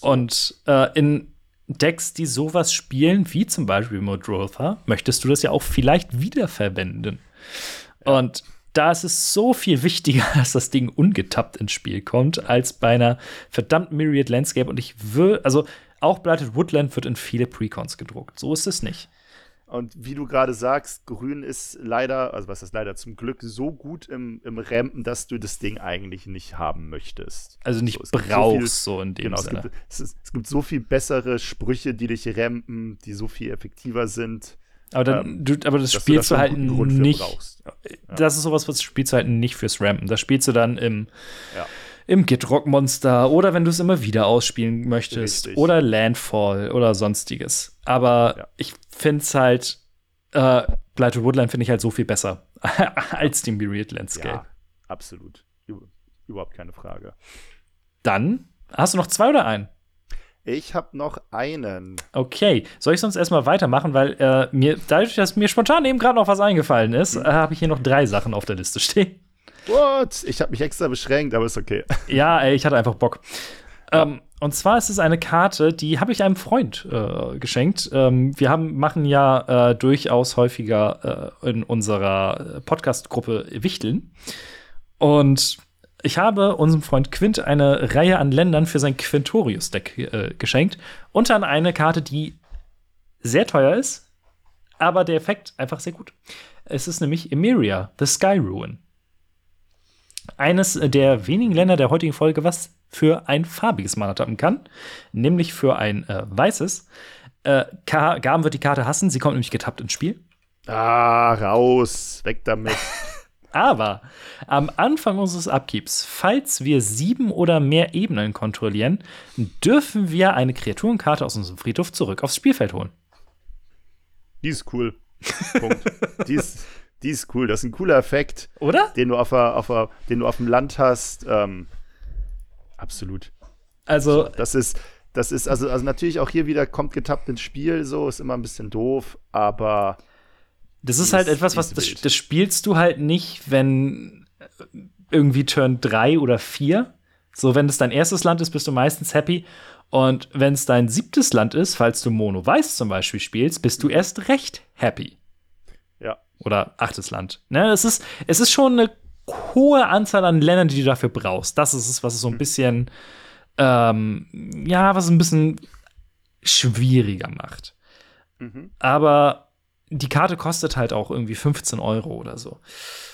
Speaker 1: Und äh, in Decks, die sowas spielen, wie zum Beispiel Modrotha, möchtest du das ja auch vielleicht wiederverwenden. Und da ist es so viel wichtiger, (laughs) dass das Ding ungetappt ins Spiel kommt, als bei einer verdammten Myriad Landscape. Und ich will, also auch Blighted Woodland wird in viele Precons gedruckt. So ist es nicht.
Speaker 2: Und wie du gerade sagst, Grün ist leider, also was ist leider zum Glück, so gut im, im Rampen, dass du das Ding eigentlich nicht haben möchtest.
Speaker 1: Also nicht
Speaker 2: So, gibt
Speaker 1: brauchst,
Speaker 2: so
Speaker 1: so,
Speaker 2: viel-
Speaker 1: in dem
Speaker 2: Genau, es
Speaker 1: Sinne.
Speaker 2: gibt, es, ist, es gibt so viel bessere Sprüche, die dich rampen, die so viel effektiver sind,
Speaker 1: aber, dann,
Speaker 2: ähm,
Speaker 1: du, aber das spielst
Speaker 2: du
Speaker 1: du
Speaker 2: da
Speaker 1: halt
Speaker 2: schon einen guten Grund für
Speaker 1: nicht.
Speaker 2: brauchst.
Speaker 1: Das ist sowas, was spielst du halt nicht fürs Rampen. Das spielst du dann im,
Speaker 2: Ja.
Speaker 1: im Gitrock-Monster oder wenn du es immer wieder ausspielen möchtest
Speaker 2: Richtig.
Speaker 1: oder Landfall oder sonstiges. Aber
Speaker 2: Ja.
Speaker 1: ich finde es halt, äh, Blighted Woodland finde ich halt so viel besser (laughs) als die Myriad Landscape.
Speaker 2: Ja, absolut. Über, überhaupt keine Frage.
Speaker 1: Dann hast du noch zwei oder einen?
Speaker 2: Ich habe noch einen.
Speaker 1: Okay, soll ich sonst erstmal weitermachen, weil äh, mir, dadurch, dass mir spontan eben gerade noch was eingefallen ist,
Speaker 2: Mhm.
Speaker 1: äh, habe ich hier noch drei Sachen auf der Liste stehen.
Speaker 2: What? Ich habe mich extra beschränkt, aber ist okay.
Speaker 1: Ja, ey, ich hatte einfach Bock. Ähm, und zwar ist es eine Karte, die habe ich einem Freund äh, geschenkt. Ähm, wir haben, machen ja äh, durchaus häufiger äh, in unserer Podcast-Gruppe Wichteln. Und ich habe unserem Freund Quint eine Reihe an Ländern für sein Quintorius-Deck äh, geschenkt. Und dann eine Karte, die sehr teuer ist, aber der Effekt einfach sehr gut. Es ist nämlich Emeria, The Sky Ruin eines der wenigen Länder der heutigen Folge, was für ein farbiges Mana tappen kann, nämlich für ein äh, weißes. Äh, Gaben wird die Karte hassen, sie kommt nämlich getappt ins Spiel.
Speaker 2: Ah, raus. Weg damit. (laughs)
Speaker 1: Aber am Anfang unseres Upkeeps, falls wir sieben oder mehr Ebenen kontrollieren, dürfen wir eine Kreaturenkarte aus unserem Friedhof zurück aufs Spielfeld holen.
Speaker 2: Die ist cool. Punkt. die, ist, (laughs) die ist cool. Das ist ein cooler Effekt,
Speaker 1: Oder?
Speaker 2: den du auf, der, auf, der, den du auf dem Land hast. Ähm, absolut.
Speaker 1: Also,
Speaker 2: Das ist, das ist, also, also natürlich auch hier wieder kommt getappt ins Spiel, so ist immer ein bisschen doof, aber
Speaker 1: Das ist halt etwas, was das, das spielst du halt nicht, wenn äh, irgendwie Turn 3 oder 4. So, wenn es dein erstes Land ist, bist du meistens happy. Und wenn es dein siebtes Land ist, falls du Mono Weiß zum Beispiel spielst, bist du erst recht happy. Oder achtes Land. Ne, es, ist, es ist schon eine hohe Anzahl an Ländern, die du dafür brauchst. Das ist es, was es so ein bisschen, ähm, ja, was es ein bisschen schwieriger macht.
Speaker 2: Mhm.
Speaker 1: Aber die Karte kostet halt auch irgendwie 15 Euro oder so.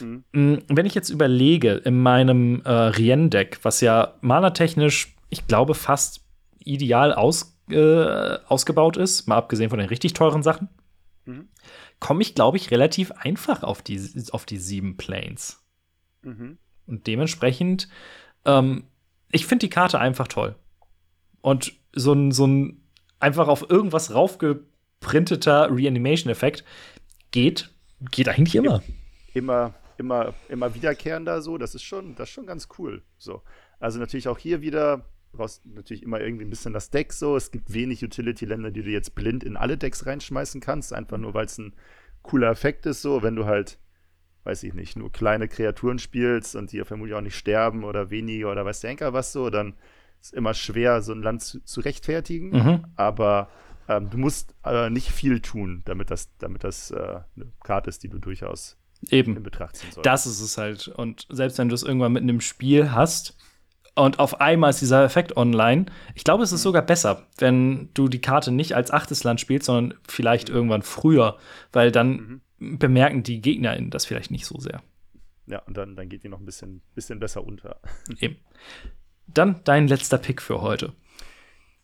Speaker 2: Mhm.
Speaker 1: Mm, Wenn ich jetzt überlege, in meinem äh, Rien-Deck, was ja mana-technisch, ich glaube, fast ideal aus, äh, ausgebaut ist, mal abgesehen von den richtig teuren Sachen,
Speaker 2: Mhm.
Speaker 1: Komme ich, glaube ich, relativ einfach auf die, auf die sieben Planes.
Speaker 2: Mhm.
Speaker 1: Und dementsprechend, ähm, ich finde die Karte einfach toll. Und so ein, so ein einfach auf irgendwas raufgeprinteter Reanimation-Effekt geht, geht eigentlich immer.
Speaker 2: Immer, immer, immer wiederkehrender so. Das ist schon, das ist schon ganz cool. So. Also natürlich auch hier wieder, brauchst natürlich immer irgendwie ein bisschen das Deck so. Es gibt wenig Utility-Länder, die du jetzt blind in alle Decks reinschmeißen kannst, einfach nur weil es ein cooler Effekt ist, so, wenn du halt, weiß ich nicht, nur kleine Kreaturen spielst und die vermutlich auch nicht sterben oder weniger oder weiß der Henker was so, dann ist immer schwer, so ein Land zu, zu rechtfertigen.
Speaker 1: Mhm.
Speaker 2: Aber ähm, du musst äh, nicht viel tun, damit das, damit das äh, eine Karte ist, die du durchaus
Speaker 1: Eben.
Speaker 2: in Betracht ziehen sollst.
Speaker 1: Das ist es halt. Und selbst wenn du es irgendwann mitten im Spiel hast und auf einmal ist dieser Effekt online, ich glaube, es ist sogar besser, wenn du die Karte nicht als achtes Land spielst, sondern vielleicht irgendwann früher, weil dann bemerken die Gegner das vielleicht nicht so sehr.
Speaker 2: Ja, und dann, dann geht die noch ein bisschen, bisschen besser unter. (laughs)
Speaker 1: Eben. Dann dein letzter Pick für heute.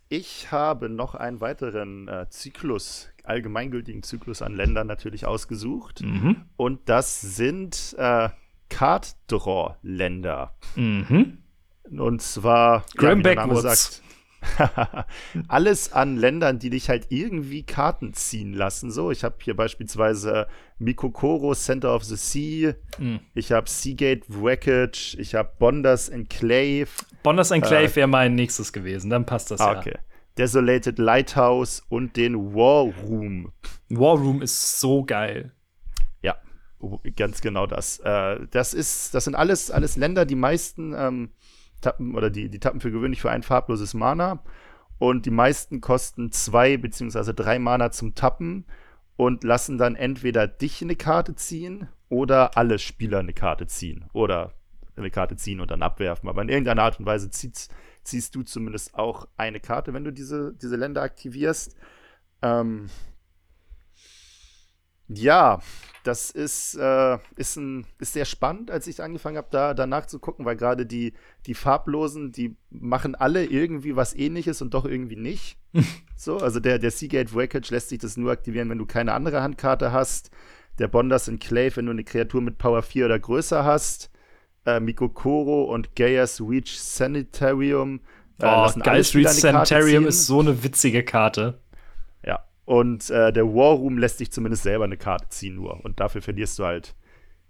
Speaker 2: Ich habe noch einen weiteren äh, Zyklus, allgemeingültigen Zyklus an Ländern natürlich ausgesucht.
Speaker 1: Mhm.
Speaker 2: Und das sind äh, Card-Draw-Länder.
Speaker 1: Mhm.
Speaker 2: Und zwar,
Speaker 1: Graham
Speaker 2: Name
Speaker 1: Backwoods.
Speaker 2: sagt, (laughs) alles an Ländern, die dich halt irgendwie Karten ziehen lassen. So, ich habe hier beispielsweise Mikokoro, Center of the Sea.
Speaker 1: Mhm.
Speaker 2: Ich habe Seagate Wreckage. Ich habe Bonders Enclave.
Speaker 1: Bonders Enclave wäre mein nächstes gewesen, dann passt das
Speaker 2: Ah,
Speaker 1: ja.
Speaker 2: okay. Desolated Lighthouse und den War Room.
Speaker 1: War Room ist so geil.
Speaker 2: Ja, ganz genau das. Äh, das ist, das sind alles, alles Länder, die meisten ähm, tappen oder die, die tappen für gewöhnlich für ein farbloses Mana. Und die meisten kosten zwei beziehungsweise drei Mana zum Tappen und lassen dann entweder dich eine Karte ziehen oder alle Spieler eine Karte ziehen. Oder eine Karte ziehen und dann abwerfen. Aber in irgendeiner Art und Weise zieht's, ziehst du zumindest auch eine Karte, wenn du diese, diese Länder aktivierst. Ähm, ja, das ist, äh, ist, ein, ist sehr spannend, als ich angefangen habe, da danach zu gucken, weil gerade die, die Farblosen, die machen alle irgendwie was ähnliches und doch irgendwie nicht. (laughs) so, also der, der Seagate Wreckage lässt sich das nur aktivieren, wenn du keine andere Handkarte hast. Der Bonders Enclave, wenn du eine Kreatur mit Power 4 oder größer hast. Äh, Mikokoro und Gaia's Reach Sanitarium. Äh,
Speaker 1: Oh, Geist Reach Sanitarium ist so eine witzige Karte.
Speaker 2: Und äh, der War Room lässt dich zumindest selber eine Karte ziehen nur. Und dafür verlierst du halt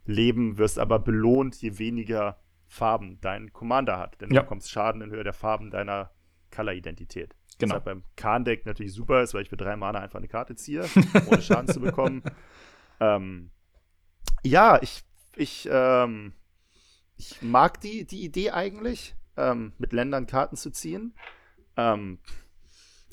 Speaker 2: Leben, wirst aber belohnt, je weniger Farben dein Commander hat. Denn
Speaker 1: Ja.
Speaker 2: du bekommst Schaden in Höhe der Farben deiner Color-Identität.
Speaker 1: Genau.
Speaker 2: Was halt beim Kahn-Deck natürlich super ist, weil ich für drei Mana einfach eine Karte ziehe, (laughs) ohne Schaden zu bekommen. Ähm, ja, ich, ich, ähm, ich mag die, die Idee eigentlich, ähm, mit Ländern Karten zu ziehen. Ähm,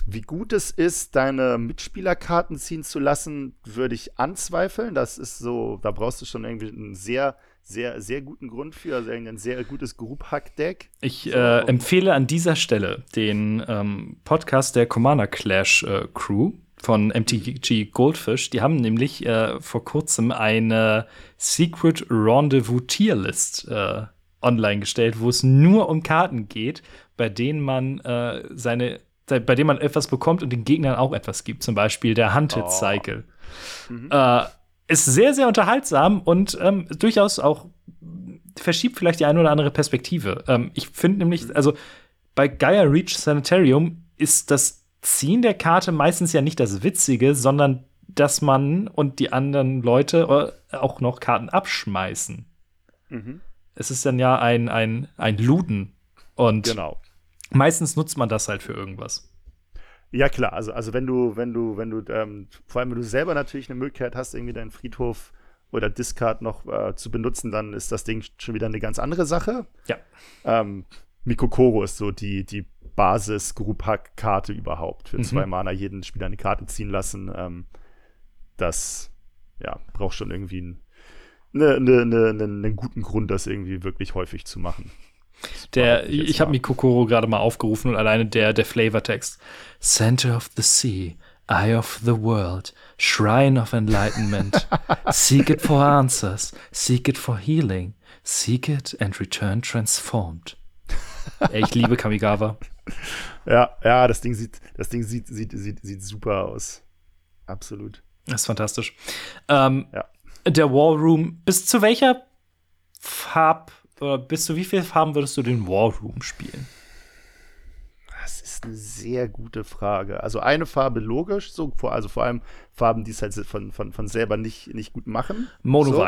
Speaker 2: wie gut es ist, deine Mitspielerkarten ziehen zu lassen, würde ich anzweifeln. Das ist so, da brauchst du schon irgendwie einen sehr, sehr, sehr guten Grund für, also ein sehr gutes Group-Hack-Deck.
Speaker 1: Ich äh, empfehle an dieser Stelle den ähm, Podcast der Commander Clash äh, Crew von MTG Goldfish. Die haben nämlich äh, vor kurzem eine Secret Rendezvous Tierlist äh, online gestellt, wo es nur um Karten geht, bei denen man äh, seine bei denen man etwas bekommt und den Gegnern auch etwas gibt. Zum Beispiel der Hunted
Speaker 2: Oh.
Speaker 1: Cycle. Äh, ist sehr, sehr unterhaltsam und ähm, durchaus auch verschiebt vielleicht die eine oder andere Perspektive. Ähm, ich finde nämlich, also bei Gaia Reach Sanitarium ist das Ziehen der Karte meistens ja nicht das Witzige, sondern dass man und die anderen Leute äh, auch noch Karten abschmeißen.
Speaker 2: Mhm.
Speaker 1: Es ist dann ja ein, ein, ein Looten. Und
Speaker 2: Genau.
Speaker 1: Meistens nutzt man das halt für irgendwas.
Speaker 2: Ja, klar, also, also wenn du, wenn du, wenn du, ähm, vor allem wenn du selber natürlich eine Möglichkeit hast, irgendwie deinen Friedhof oder Discard noch äh, zu benutzen, dann ist das Ding schon wieder eine ganz andere Sache.
Speaker 1: Ja.
Speaker 2: Ähm, Mikokoro ist so die, die Basis-Group-Hack-Karte überhaupt. Für
Speaker 1: Mhm.
Speaker 2: zwei Mana jeden Spieler eine Karte ziehen lassen. Ähm, das ja, braucht schon irgendwie einen ne, ne, ne, ne, einen guten Grund, das irgendwie wirklich häufig zu machen.
Speaker 1: Der,
Speaker 2: jetzt
Speaker 1: ich habe mir Kokoro gerade mal aufgerufen und alleine der, der Flavortext. Center of the Sea, Eye of the World, Shrine of Enlightenment. (laughs) seek it for answers, seek it for healing, seek it and return transformed. Ich liebe Kamigawa. (laughs)
Speaker 2: Ja, ja, das Ding sieht, das Ding sieht, sieht, sieht, sieht super aus. Absolut.
Speaker 1: Das ist fantastisch. Ähm,
Speaker 2: Ja.
Speaker 1: Der War Room, bis zu welcher Farb oder bis zu wie viel Farben würdest du den War Room spielen?
Speaker 2: Das ist eine sehr gute Frage. Also eine Farbe logisch, so vor, also vor allem Farben, die es halt von, von, von selber nicht, nicht gut machen.
Speaker 1: Mono
Speaker 2: So.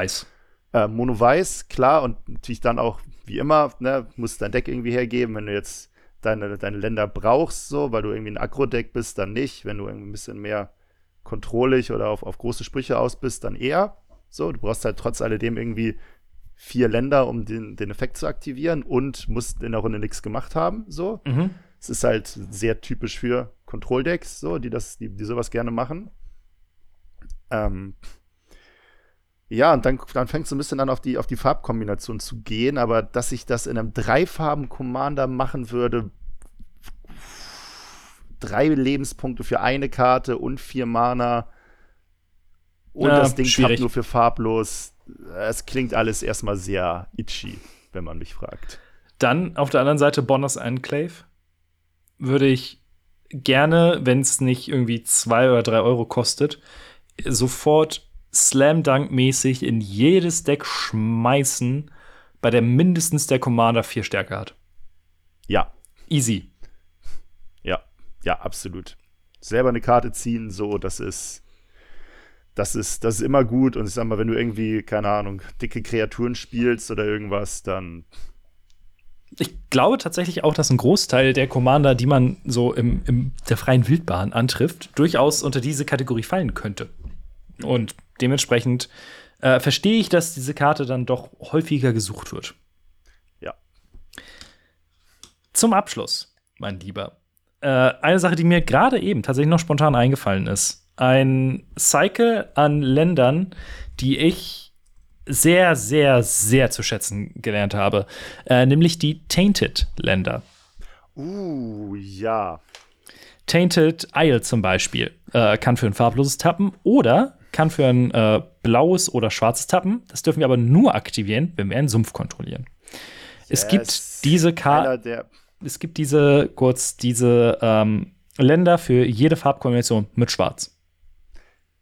Speaker 2: Äh, Mono Weiß, klar, und natürlich dann auch, wie immer, ne, musst dein Deck irgendwie hergeben, wenn du jetzt deine, deine Länder brauchst, so, weil du irgendwie ein Agro-Deck bist, dann nicht. Wenn du irgendwie ein bisschen mehr kontrollig oder auf, auf große Sprüche aus bist, dann eher. So, du brauchst halt trotz alledem irgendwie vier Länder, um den, den Effekt zu aktivieren und musst in der Runde nichts gemacht haben. So.
Speaker 1: Mhm.
Speaker 2: Es ist halt sehr typisch für Control-Decks, so, die, das, die, die sowas gerne machen. Ähm, ja, und dann, dann fängt es so ein bisschen an, auf die, auf die Farbkombination zu gehen, aber dass ich das in einem Dreifarben-Commander machen würde, drei Lebenspunkte für eine Karte und vier Mana und
Speaker 1: Ja,
Speaker 2: das Ding
Speaker 1: schwierig.
Speaker 2: nur für farblos, es klingt alles erstmal sehr itchy, wenn man mich fragt.
Speaker 1: Dann auf der anderen Seite Bonners Enclave. Würde ich gerne, wenn es nicht irgendwie zwei oder drei Euro kostet, sofort Slam Dunk-mäßig in jedes Deck schmeißen, bei der mindestens der Commander vier Stärke hat.
Speaker 2: Ja,
Speaker 1: Easy.
Speaker 2: Ja, ja, absolut. Selber eine Karte ziehen, so, das ist, das ist, das ist immer gut. Und ich sag mal, wenn du irgendwie, keine Ahnung, dicke Kreaturen spielst oder irgendwas, dann
Speaker 1: Ich glaube tatsächlich auch, dass ein Großteil der Commander, die man so im, im der freien Wildbahn antrifft, durchaus unter diese Kategorie fallen könnte. Und dementsprechend äh, verstehe ich, dass diese Karte dann doch häufiger gesucht wird.
Speaker 2: Ja.
Speaker 1: Zum Abschluss, mein Lieber. Äh, eine Sache, die mir gerade eben tatsächlich noch spontan eingefallen ist. Ein Cycle an Ländern, die ich sehr, sehr, sehr zu schätzen gelernt habe. Äh, nämlich die Tainted-Länder.
Speaker 2: Uh, ja.
Speaker 1: Tainted Isle zum Beispiel äh, kann für ein farbloses tappen oder kann für ein äh, blaues oder schwarzes tappen. Das dürfen wir aber nur aktivieren, wenn wir einen Sumpf kontrollieren. Es
Speaker 2: Yes.
Speaker 1: gibt diese Karte. Es gibt diese, kurz, diese ähm, Länder für jede Farbkombination mit Schwarz.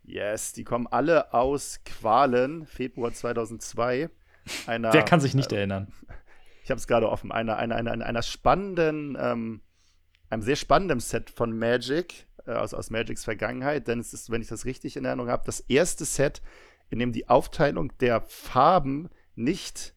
Speaker 2: Yes, die kommen alle aus Qualen, Februar 2002. Einer,
Speaker 1: Wer kann sich nicht erinnern? (laughs)
Speaker 2: ich habe es gerade offen, einer, einer, einer, einer spannenden, ähm, einem sehr spannenden Set von Magic, äh, aus, aus Magics Vergangenheit, denn es ist, wenn ich das richtig in Erinnerung habe, das erste Set, in dem die Aufteilung der Farben nicht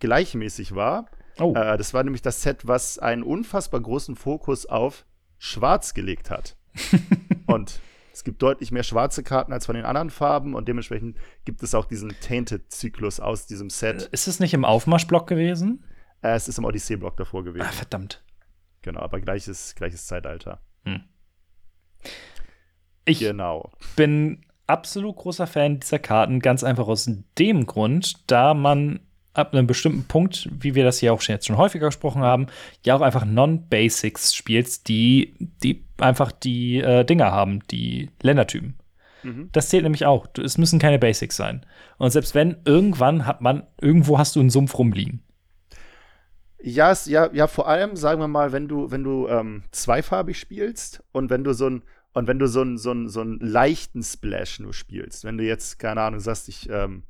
Speaker 2: gleichmäßig war.
Speaker 1: Oh,
Speaker 2: Äh, das war nämlich das Set, was einen unfassbar großen Fokus auf Schwarz gelegt hat. (laughs) und es gibt deutlich mehr schwarze Karten als von den anderen Farben und dementsprechend gibt es auch diesen Tainted-Zyklus aus diesem Set.
Speaker 1: ist es nicht im Aufmarschblock gewesen?
Speaker 2: Äh, es ist im Odyssee-Block davor gewesen.
Speaker 1: Ah, verdammt.
Speaker 2: Genau, aber gleiches, gleiches Zeitalter.
Speaker 1: Ich
Speaker 2: Genau.
Speaker 1: bin absolut großer Fan dieser Karten, ganz einfach aus dem Grund, da man ab einem bestimmten Punkt, wie wir das hier auch schon jetzt schon häufiger gesprochen haben, ja auch einfach Non-Basics spielt, die, die einfach die äh, Dinger haben, die Ländertypen.
Speaker 2: Mhm.
Speaker 1: Das zählt nämlich auch. Es müssen keine Basics sein. Und selbst wenn, irgendwann hat man, irgendwo hast du einen Sumpf rumliegen.
Speaker 2: Ja, es, ja, ja, vor allem, sagen wir mal, wenn du, wenn du ähm, zweifarbig spielst und wenn du so ein und wenn du so einen so einen- so einen leichten Splash nur spielst, wenn du jetzt, keine Ahnung, sagst, ich, ähm,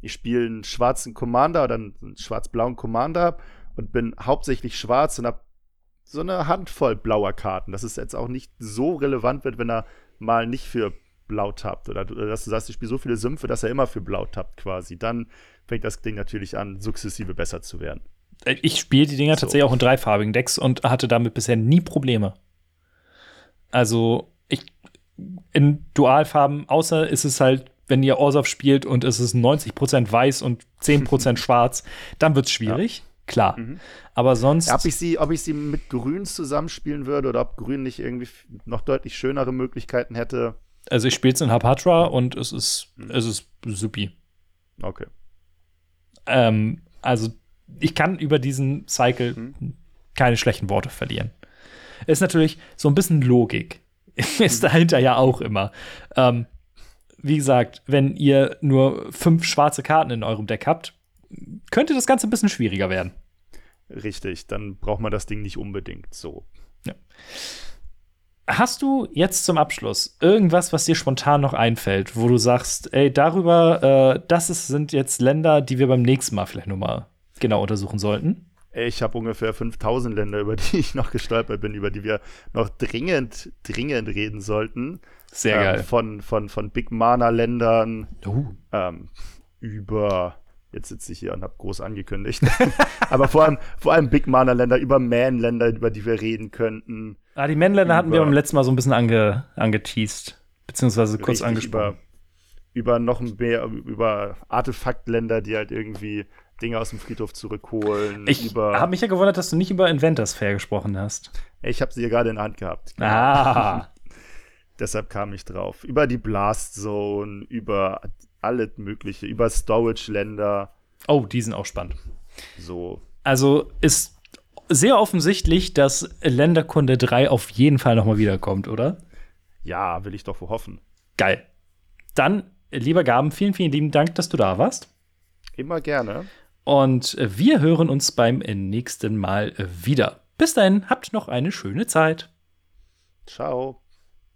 Speaker 2: ich spiele einen schwarzen Commander oder einen, schwarz-blauen Commander und bin hauptsächlich schwarz und hab so eine Handvoll blauer Karten, dass es jetzt auch nicht so relevant wird, wenn er mal nicht für blau tappt oder, oder dass du sagst, ich spiele so viele Sümpfe, dass er immer für blau tappt quasi. Dann fängt das Ding natürlich an, sukzessive besser zu werden.
Speaker 1: Äh, Ich spiele die Dinger
Speaker 2: So.
Speaker 1: tatsächlich auch in dreifarbigen Decks und hatte damit bisher nie Probleme. Also, ich in Dualfarben, außer ist es halt, wenn ihr Orsov spielt und es ist 90% weiß und 10% (laughs) schwarz, dann wird es schwierig, klar.
Speaker 2: Mhm.
Speaker 1: Aber sonst.
Speaker 2: Ja, ob, ich sie, ob ich sie mit Grün zusammenspielen würde oder ob Grün nicht irgendwie noch deutlich schönere Möglichkeiten hätte.
Speaker 1: also ich spiele es in Hapatra und es ist,
Speaker 2: Mhm.
Speaker 1: es ist supi.
Speaker 2: Okay.
Speaker 1: Ähm, also ich kann über diesen Cycle
Speaker 2: Mhm.
Speaker 1: keine schlechten Worte verlieren. Ist natürlich so ein bisschen Logik. (laughs) Ist dahinter ja auch immer. Ähm, wie gesagt, wenn ihr nur fünf schwarze Karten in eurem Deck habt, könnte das Ganze ein bisschen schwieriger werden.
Speaker 2: Richtig, dann braucht man das Ding nicht unbedingt so.
Speaker 1: Hast du jetzt zum Abschluss irgendwas, was dir spontan noch einfällt, wo du sagst, ey, darüber, äh, das ist, sind jetzt Länder, die wir beim nächsten Mal vielleicht noch mal genau untersuchen sollten?
Speaker 2: Ich habe ungefähr 5000 Länder, über die ich noch gestolpert bin, über die wir noch dringend, dringend reden sollten.
Speaker 1: Sehr
Speaker 2: ähm,
Speaker 1: geil.
Speaker 2: Von, von, von Big Mana-Ländern
Speaker 1: Oh.
Speaker 2: ähm, über Jetzt sitze ich hier und habe groß angekündigt. (laughs) Aber vor allem, vor allem Big Mana-Länder, über Man-Länder, über die wir reden könnten.
Speaker 1: Ah, die Man-Länder hatten wir beim letzten Mal so ein bisschen ange, angeteased, beziehungsweise kurz angesprochen.
Speaker 2: Über, über noch mehr, über Artefaktländer, die halt irgendwie Dinge aus dem Friedhof zurückholen.
Speaker 1: Ich habe mich ja gewundert, dass du nicht über Inventors Fair gesprochen hast.
Speaker 2: Ich habe sie ja gerade in der Hand gehabt.
Speaker 1: Ah.
Speaker 2: Deshalb kam ich drauf. Über die Blast Zone, über alles Mögliche, über Storage-Länder.
Speaker 1: Oh, die sind auch spannend.
Speaker 2: So.
Speaker 1: Also ist sehr offensichtlich, dass Länderkunde 3 auf jeden Fall nochmal wiederkommt, oder?
Speaker 2: Ja, will ich doch wohl hoffen.
Speaker 1: Geil. Dann, lieber Gaben, vielen, vielen lieben Dank, dass du da warst.
Speaker 2: Immer gerne.
Speaker 1: Und wir hören uns beim nächsten Mal wieder. Bis dahin, habt noch eine schöne Zeit.
Speaker 2: Ciao.